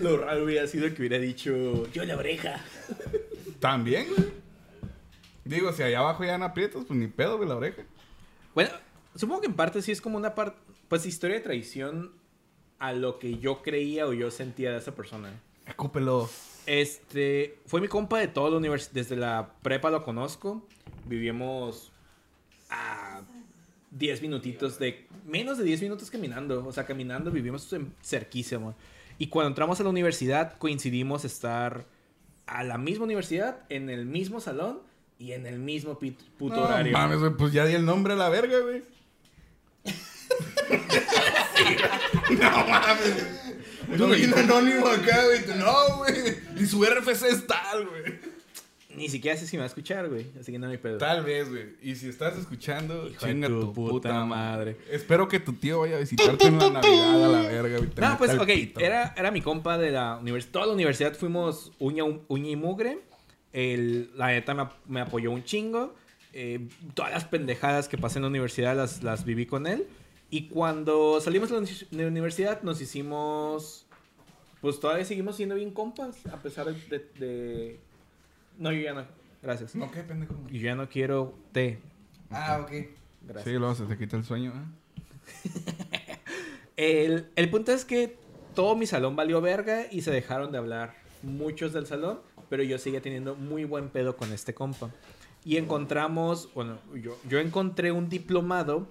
Lo raro hubiera sido que hubiera dicho. Yo la oreja. También, güey. Digo, si allá abajo ya no aprietas, pues ni pedo, güey, la oreja. Bueno, supongo que en parte sí es como una parte. Pues historia de traición a lo que yo creía o yo sentía de esa persona. Escúpelo. Este, fue mi compa de toda la universidad, desde la prepa lo conozco, vivimos a 10 minutitos de, menos de 10 minutos caminando, o sea, caminando vivimos en- cerquísimo. Y cuando entramos a la universidad coincidimos estar a la misma universidad, en el mismo salón y en el mismo pit- puto No horario. mames, güey, pues ya di el nombre a la verga, güey. (laughs) no mames. Bien anónimo acá, güey. No, güey. Y su RFC es tal, güey. Ni siquiera sé si me va a escuchar, güey, así que no hay pedo. Tal vez, güey. Y si estás escuchando, Hijo chinga tu tu, puta puta madre. madre. Espero que tu tío vaya a visitarte en la Navidad a la verga, güey. No, pues, ok, pito. era, era mi compa de la universidad. Toda la universidad fuimos uña, uña y mugre. El- la neta me, ap- me apoyó un chingo. Eh, todas las pendejadas que pasé en la universidad las, las viví con él. Y cuando salimos de la uni- de la universidad nos hicimos... Pues todavía seguimos siendo bien compas, a pesar de... de- de- No, yo ya no. Gracias. No, qué pendejo. Yo ya no quiero té. Ah, ok. Gracias. Sí, luego se te quita el sueño, ¿eh? (laughs) El, el punto es que todo mi salón valió verga y se dejaron de hablar muchos del salón, pero yo seguía teniendo muy buen pedo con este compa. Y encontramos, bueno, yo, yo encontré un diplomado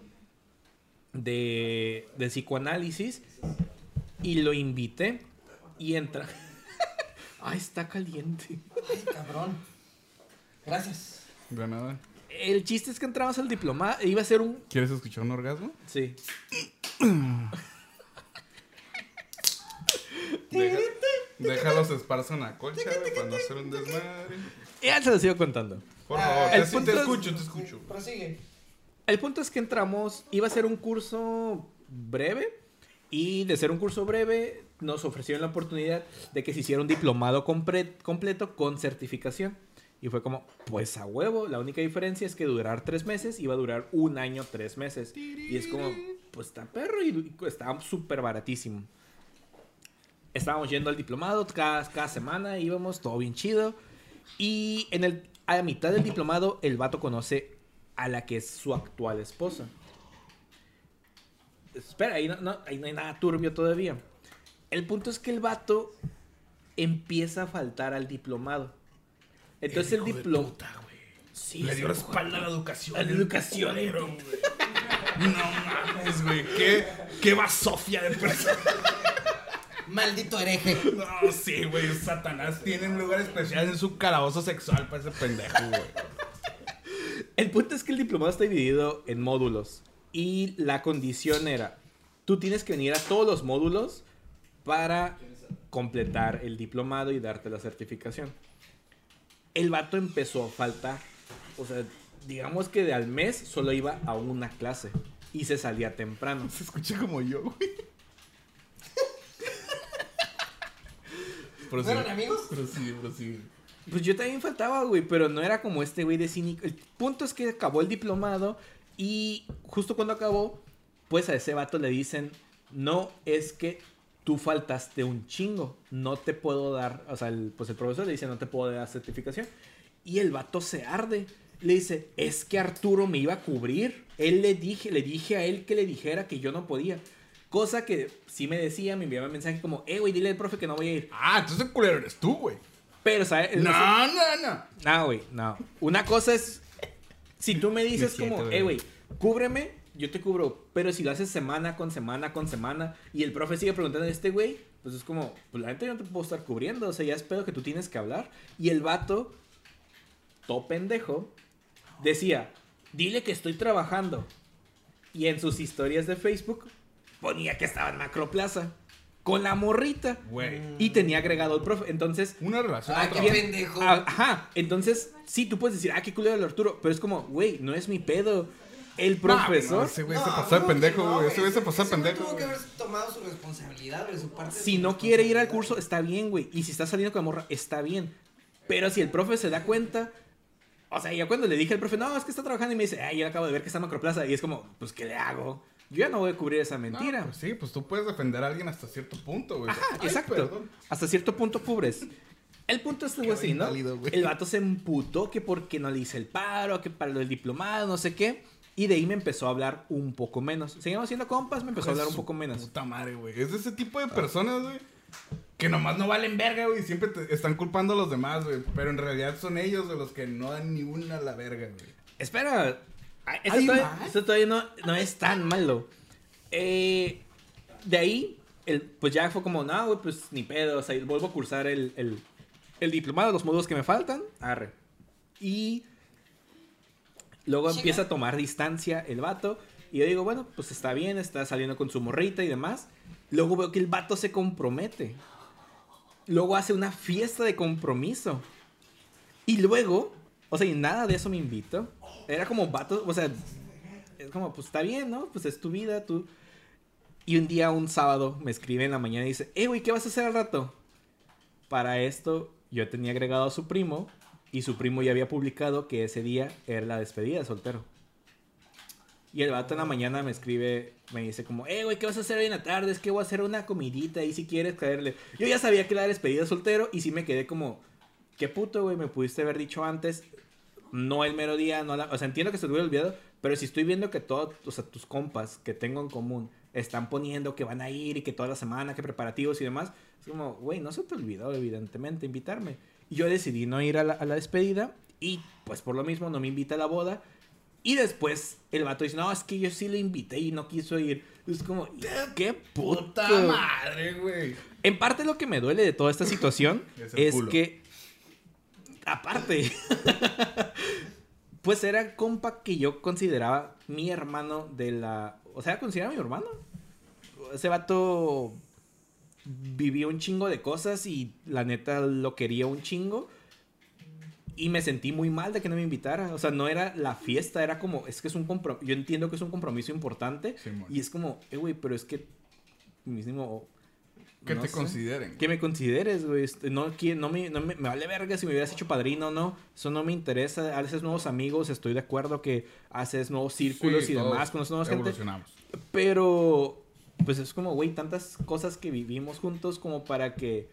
de, de psicoanálisis y lo invité y entra... Ay, (laughs) está caliente. Ay, cabrón. Gracias. De nada. El chiste es que entramos al diplomado, iba a ser un... ¿Quieres escuchar un orgasmo? Sí. Deja, déjalos esparza en la colcha, güey, para no hacer un desmadre. Ya se lo sigo contando. Por Ah, favor, el te, punto te es- escucho, te escucho. Prosigue. El punto es que entramos, iba a ser un curso breve y de ser un curso breve nos ofrecieron la oportunidad de que se hiciera un diplomado compre- completo con certificación. Y fue como, pues a huevo, la única diferencia es que durar tres meses iba a durar un año, tres meses. Y es como, pues está perro y y estaba súper baratísimo. Estábamos yendo al diplomado cada, cada semana, íbamos, todo bien chido. Y en el, a la mitad del diplomado, el vato conoce a la que es su actual esposa. Espera, ahí no, no- ahí no hay nada turbio todavía. El punto es que el vato empieza a faltar al diplomado. Entonces el diplomado... Sí, Le dio la espalda a la educación. a la educación. No mames, güey. ¿Qué, qué va Sofía de persona? Maldito hereje. No, sí, güey. Satanás tiene un lugar especial en su calabozo sexual para ese pendejo, güey. El punto es que el diplomado está dividido en módulos. Y la condición era, tú tienes que venir a todos los módulos para completar el diplomado y darte la certificación. El vato empezó a faltar. O sea, digamos que de al mes solo iba a una clase. Y se salía temprano. Se escucha como yo, güey. ¿No eran amigos? Prosigue, prosigue. Pues yo también faltaba, güey, pero no era como este güey de cínico. El punto es que acabó el diplomado y justo cuando acabó, pues a ese vato le dicen, no, es que tú faltaste un chingo, no te puedo dar, o sea, el, pues el profesor le dice, no te puedo dar certificación. Y el vato se arde. Le dice, es que Arturo me iba a cubrir. Él le dije, le dije a él que le dijera que yo no podía. Cosa que sí me decía, me enviaba mensaje como, eh, güey, dile al profe que no voy a ir. Ah, entonces el culero eres tú, güey. Pero, ¿sabes? No, no, no. No, güey, no. Una cosa es. Si tú me dices Me siento, como, eh, güey, cúbreme, yo te cubro. Pero si lo haces semana con semana con semana y el profe sigue preguntando a este güey, pues es como, pues la gente yo no te puedo estar cubriendo. O sea, ya es pedo que tú tienes que hablar. Y el vato, todo pendejo, decía, dile que estoy trabajando. Y en sus historias de Facebook ponía que estaba en Macroplaza con la morrita. Güey. Y tenía agregado el profe. Entonces, Una relación. Ay, a qué pendejo. Ah, Ajá, entonces sí, tú puedes decir, ah, qué culero el Arturo, pero es como, güey, no es mi pedo. El profesor. no, ese güey se pasó de pendejo, güey. Ese güey se pasó de pendejo. tuvo que güey. haber tomado su responsabilidad, güey, su parte. de Si no quiere ir al curso, está bien, güey. Y si está saliendo con la morra, está bien. Pero si el profe se da cuenta. O sea, yo cuando le dije al profe, no, es que está trabajando y me dice, ay, yo acabo de ver que está en Macroplaza. Y es como, pues, ¿qué le hago? Yo ya no voy a cubrir esa No, mentira. pues sí, pues tú puedes defender a alguien hasta cierto punto, güey. Ajá, Ay, exacto. perdón. Hasta cierto punto cubres. El punto estuvo así, ¿no? El vato se emputó que porque no le hice el paro, que para del diplomado, no sé qué. Y de ahí me empezó a hablar un poco menos. Seguimos siendo compas, me empezó a hablar un poco menos. Puta madre, güey. Es de ese tipo de personas, güey. Que nomás no valen verga, güey. y Siempre te están culpando a los demás, güey. Pero en realidad son ellos de los que no dan ni una a la verga, güey. Espera, ah, esto ¿Hay todavía, más? esto todavía no, no es tan malo. Eh, de ahí, el, pues ya fue como, no, güey, pues ni pedo. O sea, vuelvo a cursar el, el, el diplomado, los módulos que me faltan. Arre. Y luego empieza a tomar distancia el vato. Y yo digo, bueno, pues está bien, está saliendo con su morrita y demás. Luego veo que el vato se compromete. Luego hace una fiesta de compromiso. Y luego, o sea, y nada de eso me invitó. Era como vato, o sea, es como, pues está bien, ¿no? Pues es tu vida, tú. Y un día, un sábado, me escribe en la mañana y dice, eh, güey, ¿qué vas a hacer al rato? Para esto, yo tenía agregado a su primo y su primo ya había publicado que ese día era la despedida de soltero. Y el vato en la mañana me escribe, me dice como, eh, güey, ¿qué vas a hacer hoy en la tarde? Es que voy a hacer una comidita y si quieres caerle. Yo ya sabía que era la despedida de soltero y sí me quedé como, qué puto, güey, me pudiste haber dicho antes. No el mero día, no la... O sea, entiendo que se te hubiera olvidado, pero si estoy viendo que todos, o sea, tus compas que tengo en común están poniendo que van a ir y que toda la semana, que preparativos y demás, es como, güey, no se te olvidó, evidentemente, invitarme. Y yo decidí no ir a la, a la despedida y, pues, por lo mismo, no me invita a la boda. Y después el vato dice, no, es que yo sí lo invité y no quiso ir. Es como, qué. Puta madre, güey. En parte lo que me duele de toda esta situación (laughs) Es que, aparte, (laughs) pues era compa que yo consideraba mi hermano de la... O sea, consideraba mi hermano. Ese vato vivía un chingo de cosas y la neta lo quería un chingo. Y me sentí muy mal de que no me invitara. O sea, no era la fiesta, era como, es que es un compromiso. Yo entiendo que es un compromiso importante. Y es como, eh, güey, pero es que mismo... Que no te sé. consideren. Que me consideres, güey. Este, No, no, me, no me, me vale verga si me hubieras hecho padrino o no. Eso no me interesa. Haces nuevos amigos. Estoy de acuerdo que haces nuevos círculos Sí, y demás. Conoces nuevas gente. Pero, pues es como, güey, tantas cosas que vivimos juntos como para que.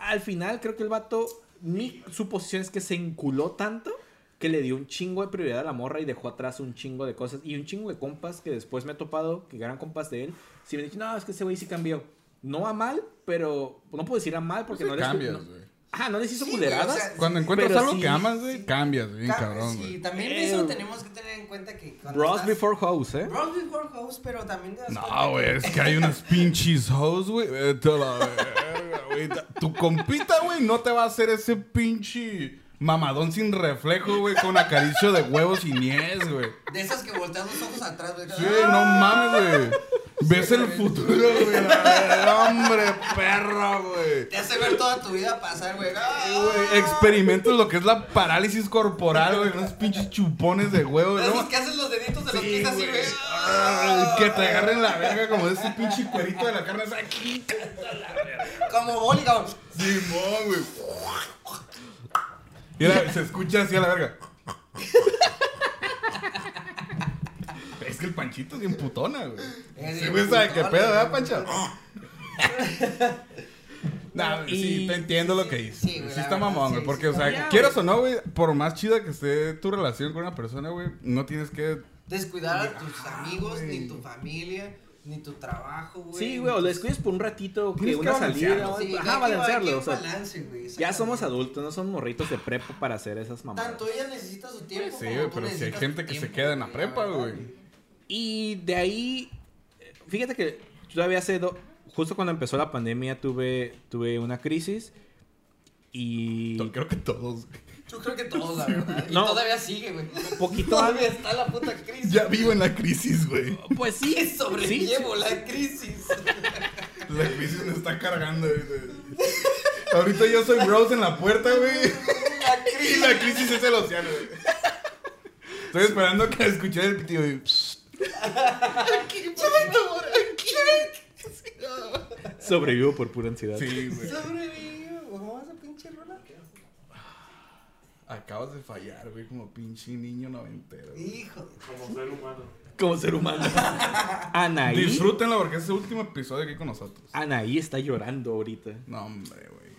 Al final, creo que el vato. Mi suposición es que se enculó tanto que le dio un chingo de prioridad a la morra y dejó atrás un chingo de cosas. Y un chingo de compas que después me he topado, que eran compas de él. Si me dicen, no, es que ese güey sí cambió. No a mal, pero. No puedo decir a mal porque Pues no sí les. cambias, no- güey. Ajá, no les hizo Sí, güey, o culeradas. sea, Cuando encuentras algo sí, que amas, güey, sí. cambias, bien Ca- cabrón, sí, güey. también Eh, eso tenemos que tener en cuenta que Bros estás- before house, ¿eh? Bros before house, pero también te das No, güey, es que hay unas (laughs) pinches hoes, güey. Vete a la verga, güey. Tu compita, güey, no te va a hacer ese pinche mamadón sin reflejo, güey, con acaricio de huevos y niés, güey. De esas que voltean los ojos atrás, güey. Sí, no mames, güey. Ves el futuro, güey. Hombre, perro, güey. Te hace ver toda tu vida pasar, güey. Güey, Experimentas lo que es la parálisis corporal, güey. Unos pinches chupones de huevo, De esos ¿no? que haces los deditos de los pies así, güey. güey. Que te agarren la verga como ese pinche cuerito de la carne. esa aquí. Como boli, cabrón. Simón, güey. Mira, se escucha así a la verga. Es que el Panchito es bien putona, güey. Sí, güey, ¿sabe qué pedo, verdad, güey. Pancho? No, Y- sí, te entiendo lo que dices. sí, Sí, güey, está mamón, güey. sí, Porque, sí, o sea, ya, quieras o no, güey, por más chida que esté tu relación con una persona, güey, no tienes que. Descuidar a tus amigos, ni tu familia, ni tu trabajo, güey. Sí, güey, o lo descuides por un ratito, que una salida. Sí, Ajá, balancearlo. hay O que sea, balance, güey, ya somos adultos, no somos morritos de prepa para hacer esas mamadas. Tanto ella necesita su tiempo. Sí, como güey, tú pero si hay gente que se queda en la güey, prepa, güey. Y de ahí, fíjate que todavía hace, do- justo cuando empezó la pandemia tuve, tuve una crisis y Creo que todos. Yo creo que todos, la verdad. Y No. todavía sigue, güey. un poquito Todavía está la puta crisis. Ya vivo en la crisis, güey. Pues sí, (laughs) sobrellevo sí, la crisis. La crisis me está cargando, güey. Ahorita yo soy Bros en la puerta, güey. La Y crisis. la crisis es el océano, güey. Estoy esperando que escuché el pitido, güey. Aquí, aquí. Sobrevivo por pura ansiedad. Sí, güey. Sobrevivió. ¿Cómo esa pinche rola? Acabas de fallar, güey, como pinche niño noventero. güey. Hijo. Como ser humano. Como ser humano. (laughs) Anaí. Disfrútenlo porque es el último episodio aquí con nosotros. Anaí está llorando ahorita. No, hombre, güey.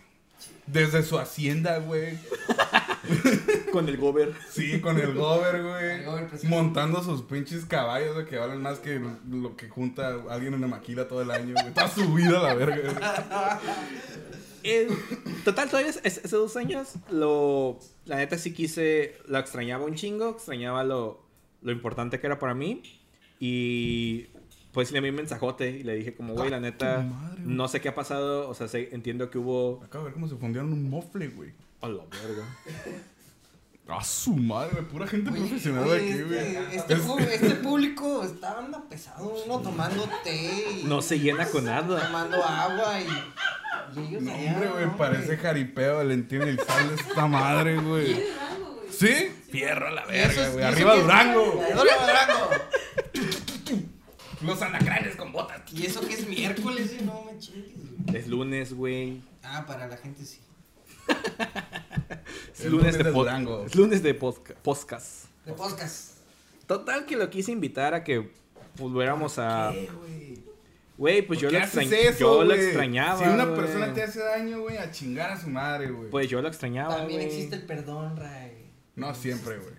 Desde su hacienda, güey. (laughs) Con el gober. Sí, con el gober, El güey. gober preciso. Montando sus pinches caballos, güey, que valen más que lo que junta alguien en la maquila todo el año, güey. Toda su vida a la verga, Eh, (laughs) total, todavía es- es- hace dos años, lo, la neta sí quise, lo extrañaba un chingo, extrañaba lo, lo importante que era para mí. Y pues le envié un mensajote y le dije como, güey, la neta, madre, no sé qué ha pasado, o sea, sé- entiendo que hubo... Acabo de ver cómo se fundieron un mofle, güey. A la verga. A su madre. Pura gente Oye, profesional oye, aquí, este, güey. este, pu- este público está anda pesado, uno tomando té y No se llena con nada. tomando agua y, y ellos No, allá, hombre, güey, no, parece jaripeo, Valentín el sal de esta madre, güey. Durango, güey. ¿Sí? Fierro a la verga, es- güey. Arriba Durango. Arriba Durango. Los alacranes con botas. Y eso que es miércoles, y no me chingues. Es lunes, güey. Ah, para la gente sí. (laughs) Es lunes lunes de, de Durango. Es lunes de podcast. De podcast. Total que lo quise invitar a que volviéramos a... ¿Qué, güey? Güey, pues yo ¿Por lo, extrañ- eso, yo lo güey? extrañaba. Si una persona te hace daño, güey, a chingar a su madre, güey. Pues yo lo extrañaba. También existe el perdón, Ray. No siempre, güey.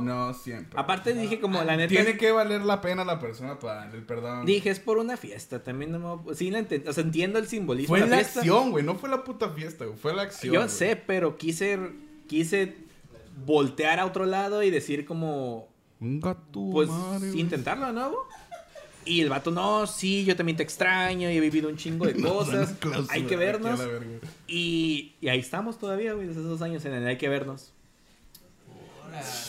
No. Siempre. Aparte dije como la neta. Tiene que valer la pena la persona para darle el perdón. Dije, es por una fiesta. También no me... Sí, la enten- o sea, entiendo el simbolismo fue la la fiesta. acción, güey. No fue la puta fiesta, güey. Fue la acción. Yo güey. sé, pero quise, quise voltear a otro lado y decir como, Un gato, pues, madre, intentarlo de nuevo. Y el vato, no, sí, yo también te extraño y he vivido un chingo de (laughs) cosas. Hay que vernos. Y, y ahí estamos todavía, güey, desde esos años en el hay que vernos.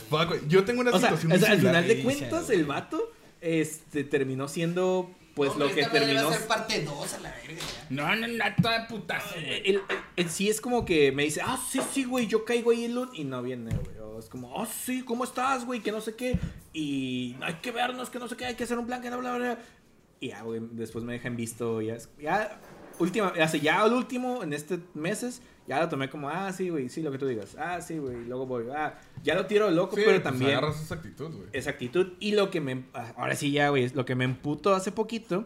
Fuck, güey. Yo tengo una O sea, situación o muy sea, al final de cuentas, el vato este, terminó siendo, pues, Hombre, lo que madre terminó... Ser parte 2 a la verga ya. No, no, no, toda putazo. El, el- el sí es como que me dice, ah, sí, sí, güey, yo caigo ahí en Loot y no viene, güey. O es como, oh, sí, ¿cómo estás, güey? Que no sé qué. Y hay que vernos, que no sé qué, hay que hacer un plan, que bla, bla, bla. Y ya, güey, después me dejan visto, ya, ya, última, hace ya el último, en este meses, ya lo tomé como, ah, sí, güey, sí, lo que tú digas. Ah, sí, güey, luego voy, ah, ya lo tiro loco, Sí, pero pues, también agarras esa actitud, güey. esa actitud. Y lo que me. ah, Ahora sí, ya, güey. Lo que me emputó hace poquito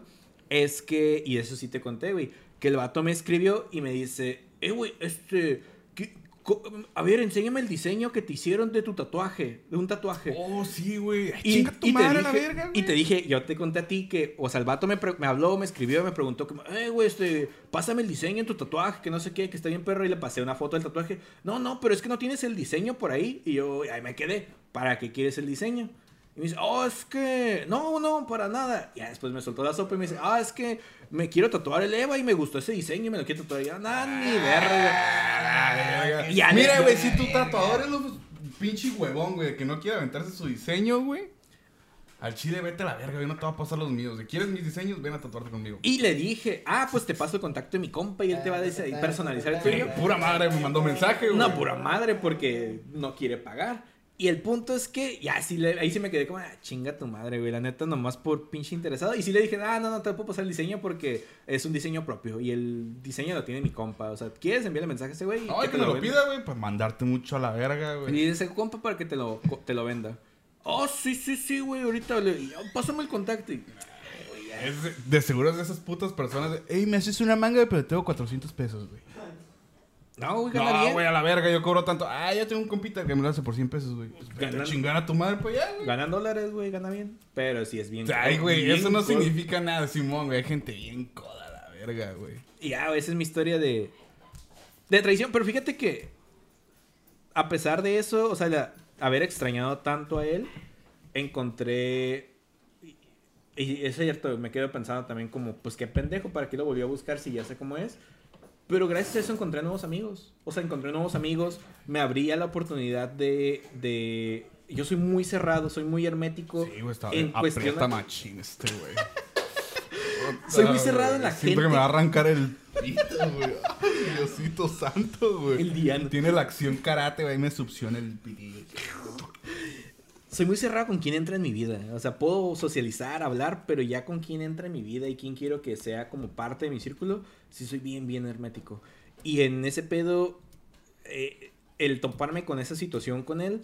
es que. Y eso sí te conté, güey. Que el vato me escribió y me dice: Eh, güey, este. ¿Qué- co- a ver, enséñame el diseño que te hicieron de tu tatuaje. De un tatuaje. Oh, sí, güey. Y, y y te dije, yo te conté a ti que, o sea, el vato me, me habló, me escribió, me preguntó, como, eh, güey, este, pásame el diseño en tu tatuaje, que no sé qué, que está bien perro, y le pasé una foto del tatuaje. No, no, pero es que no tienes el diseño por ahí. Y yo, ahí me quedé, ¿para qué quieres el diseño? Y me dice, oh, es que, no, no, para nada. Y ya después me soltó la sopa y me dice, ah, es que me quiero tatuar el Eva y me gustó ese diseño y me lo quiero tatuar. Y yo, nah, ni verga. Ya Mira, güey, si tu tatuador es lo pinche huevón, güey, que no quiere aventarse su diseño, güey. Al chile vete a la verga, güey, no te va a pasar los míos. Si quieres mis diseños, ven a tatuarte conmigo. Y le dije, ah, pues te paso el contacto de mi compa y él te va a personalizar el tuyo. Pura madre, me mandó mensaje, güey. Una pura madre porque no quiere pagar. Y el punto es que ya sí le- ahí sí me quedé como, ah, chinga tu madre, güey. La neta, nomás por pinche interesado. Y sí le dije, ah, no, no te puedo pasar el diseño porque es un diseño propio. Y el diseño lo tiene mi compa. O sea, ¿quieres enviarle mensaje a ese güey? Ay, te que me lo pida, güey, para mandarte mucho a la verga, Y güey. dice, compa, para que te lo, te lo venda. Oh, sí, sí, sí, güey. Ahorita le, pásame el contacto. Y, Es de, de seguro es de esas putas personas de, ey, me haces una manga, pero tengo 400 pesos, güey. No, güey, gana No, bien. güey, a la verga, yo cobro tanto. Ah, ya tengo un compita que me lo hace por 100 pesos, güey. Pues, Ganan- chingar a tu madre, pues ya, güey. Ganan dólares, güey, gana bien. Pero sí es bien. Ay, güey, bien eso no significa nada, Simón, güey. Hay gente bien coda a la verga, güey. Y ya, esa es mi historia de. De traición. Pero fíjate que. A pesar de eso, o sea, la- haber extrañado tanto a él, encontré. Y es cierto, me quedo pensando también como, pues qué pendejo, ¿para qué lo volví a buscar si ya sé cómo es? Pero gracias a eso encontré nuevos amigos. O sea, encontré nuevos amigos. Me abría la oportunidad de. de yo soy muy cerrado, soy muy hermético. Sí, güey, está en cuestión aprieta machín este, güey. (laughs) Soy muy cerrado en la Siento gente. que me va a arrancar el pito, güey. Diosito santo, güey. El diano. Tiene la acción karate, güey, y me succiona el pitillo. Soy muy cerrado con quién entra en mi vida. O sea, puedo socializar, hablar, pero ya con quién entra en mi vida y quién quiero que sea como parte de mi círculo, sí soy bien, bien hermético. Y en ese pedo, eh, el toparme con esa situación con él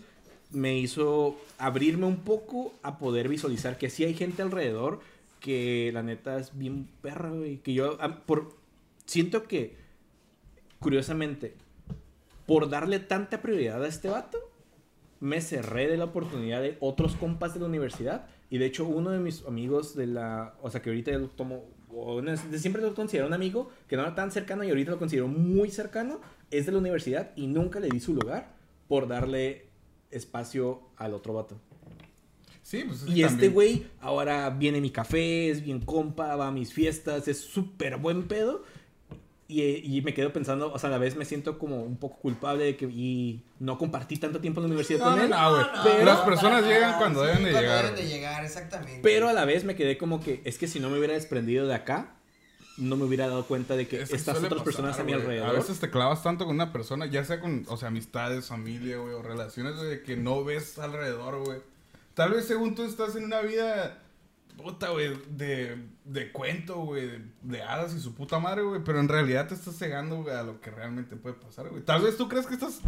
me hizo abrirme un poco a poder visualizar que sí hay gente alrededor que la neta es bien perra, güey. Que yo, ah, por, siento que, curiosamente, por darle tanta prioridad a este vato, me cerré de la oportunidad de otros compas de la universidad. Y de hecho, uno de mis amigos de la. O sea, que ahorita lo tomo. siempre lo considero un amigo que no era tan cercano y ahorita lo considero muy cercano. Es de la universidad y nunca le di su lugar por darle espacio al otro vato. Sí, pues es Y este güey ahora viene a mi café, es bien compa, va a mis fiestas, es súper buen pedo. Y, y me quedo pensando, o sea, a la vez me siento como un poco culpable de que y no compartí tanto tiempo en la universidad No, con no, él. no, güey. pero- Las personas llegan nada, cuando sí, deben de cuando llegar. deben de llegar, exactamente. Pero a la vez me quedé como que, es que si no me hubiera desprendido de acá, no me hubiera dado cuenta de que Es estas otras pasar, personas a mi alrededor. A veces te clavas tanto con una persona, ya sea con, o sea, amistades, familia, güey, o relaciones, güey, que no ves alrededor, güey. Tal vez según tú estás en una vida, puta, güey, de, de cuento, güey, de, de hadas y su puta madre, güey, pero en realidad te estás cegando, güey, a lo que realmente puede pasar, güey. Tal vez tú crees que estás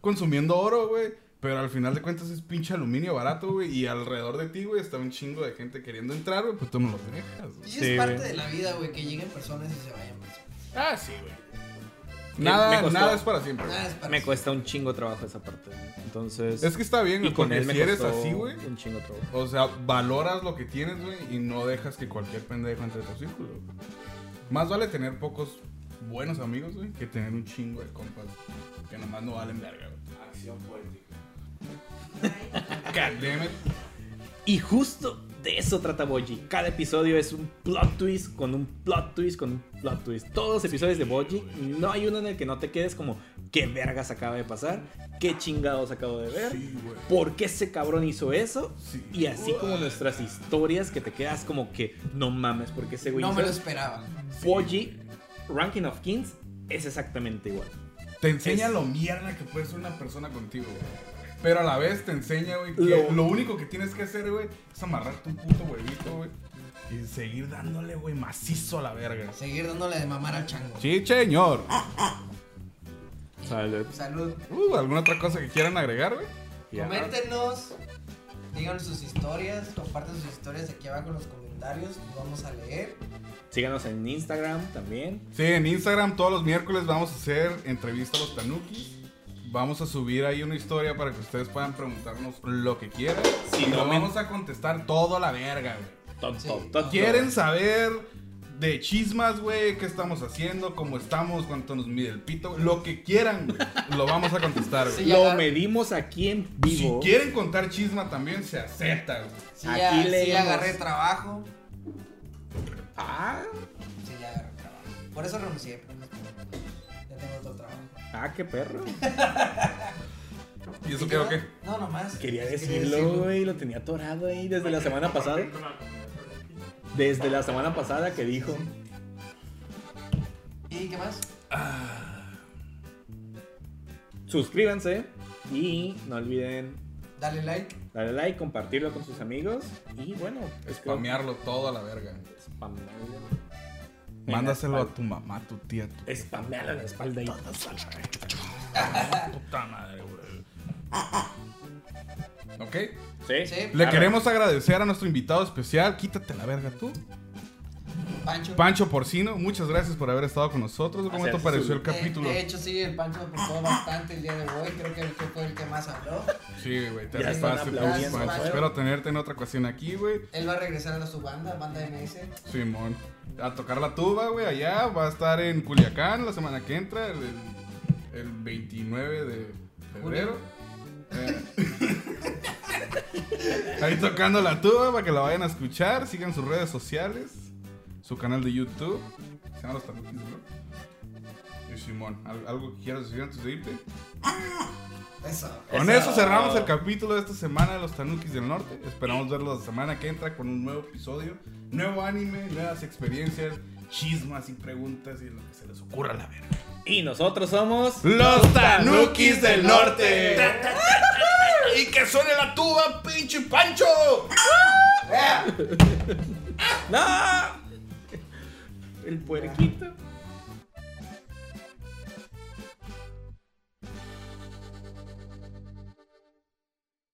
consumiendo oro, güey, pero al final de cuentas es pinche aluminio barato, güey, y alrededor de ti, güey, está un chingo de gente queriendo entrar, güey, pues tú no los dejas, güey. Y Sí, es parte de la vida, güey, que lleguen personas y se vayan personas. Ah, sí, güey. Nada, me costó- nada es para siempre. Nada es para me siempre. cuesta un chingo trabajo esa parte. Entonces, Es que está bien, y güey, con porque él me si eres así, güey, un chingo trabajo. o sea, valoras lo que tienes, güey, y no dejas que cualquier pendejo entre tu círculo. güey. Más vale tener pocos buenos amigos, güey, que tener un chingo de compas que nomás no valen verga, güey. Acción poética. God damn it. Y justo de eso trata Boji. Cada episodio es un plot twist con un plot twist con un plot twist. Todos los episodios de Boji, no hay uno en el que no te quedes como, ¿qué vergas acaba de pasar? ¿Qué chingados acabo de ver? Sí, güey. ¿Por qué ese cabrón hizo eso? Sí. Y así como nuestras historias que te quedas como que, no mames, porque ese güey No me lo eso?". esperaba. Boji, Ranking of Kings, es exactamente igual. Te enseña Es- lo mierda que puede ser una persona contigo, güey. Pero a la vez te enseña, güey, que Lo- lo... único que tienes que hacer, güey, es amarrarte un puto huevito, güey. Y seguir dándole, güey, macizo a la verga. Seguir dándole de mamar al chango. Sí, señor. Salud. Salud. Uh, ¿Alguna otra cosa que quieran agregar, güey? Coméntenos, díganos sus historias, compartan sus historias aquí abajo en los comentarios, los vamos a leer. Síganos en Instagram también. Sí, en Instagram todos los miércoles vamos a hacer entrevista a los tanukis. Vamos a subir ahí una historia para que ustedes puedan preguntarnos lo que quieran. Si y no lo me- vamos a contestar todo a la verga, güey. Tot- Sí. tot- tot- ¿Quieren saber de chismas, güey? ¿Qué estamos haciendo? ¿Cómo estamos? ¿Cuánto nos mide el pito? Lo que quieran, güey. (laughs) Lo vamos a contestar, güey. Sí, Lo medimos aquí en Si vivo. quieren contar chisma también se acepta, güey. Si Aquí ya, sí agarré trabajo. Ah, Sí, ya agarré trabajo. Por eso renuncié, pero no es ya tengo otro trabajo. Ah, qué perro. (laughs) ¿Y eso ¿Y qué o ya? qué? No, nomás. Quería decirlo, güey. Lo tenía atorado ahí desde la semana pasada. Desde la semana pasada que dijo. ¿Y qué más? Suscríbanse. Y no olviden Dale like. darle like, compartirlo con sus amigos. Y bueno, Spamearlo todo a la verga. Spamearlo. Mándaselo a tu mamá, a tu tía, tu en la espalda. Y... puta madre, güey. ¿Ok? ¿Sí? Sí. Le Claro. queremos agradecer a nuestro invitado especial. Quítate la verga tú. Pancho. Pancho Porcino, muchas gracias por haber estado con nosotros. ¿Cómo te pareció el De- capítulo? De, hecho, sí, el Pancho aportó bastante el día de hoy. Creo que él fue el que más habló. Sí, güey, te aplaudiendo, Pancho. Pancho. Espero tenerte en otra ocasión aquí, güey. Él va a regresar a su banda, banda MS. Simón. A tocar la tuba, güey, allá. Va a estar en Culiacán la semana que entra, el, el 29 de febrero. Eh. (laughs) Ahí tocando la tuba para que la vayan a escuchar. Sigan sus redes sociales, su canal de YouTube. Se llama Los Tanukis, ¿no? Y Simón, ¿al- ¿algo que quieras decir antes de irte? Eso. Con Eso. eso cerramos el capítulo de esta semana de los Tanukis del Norte. Esperamos verlos la semana que entra con un nuevo episodio, nuevo anime, nuevas experiencias, chismas y preguntas y lo que se les ocurra a la verga. Y nosotros somos Los Tanukis del Norte. ¡Y que suene la tuba, pinche Pancho! (laughs) ¡No! El puerquito.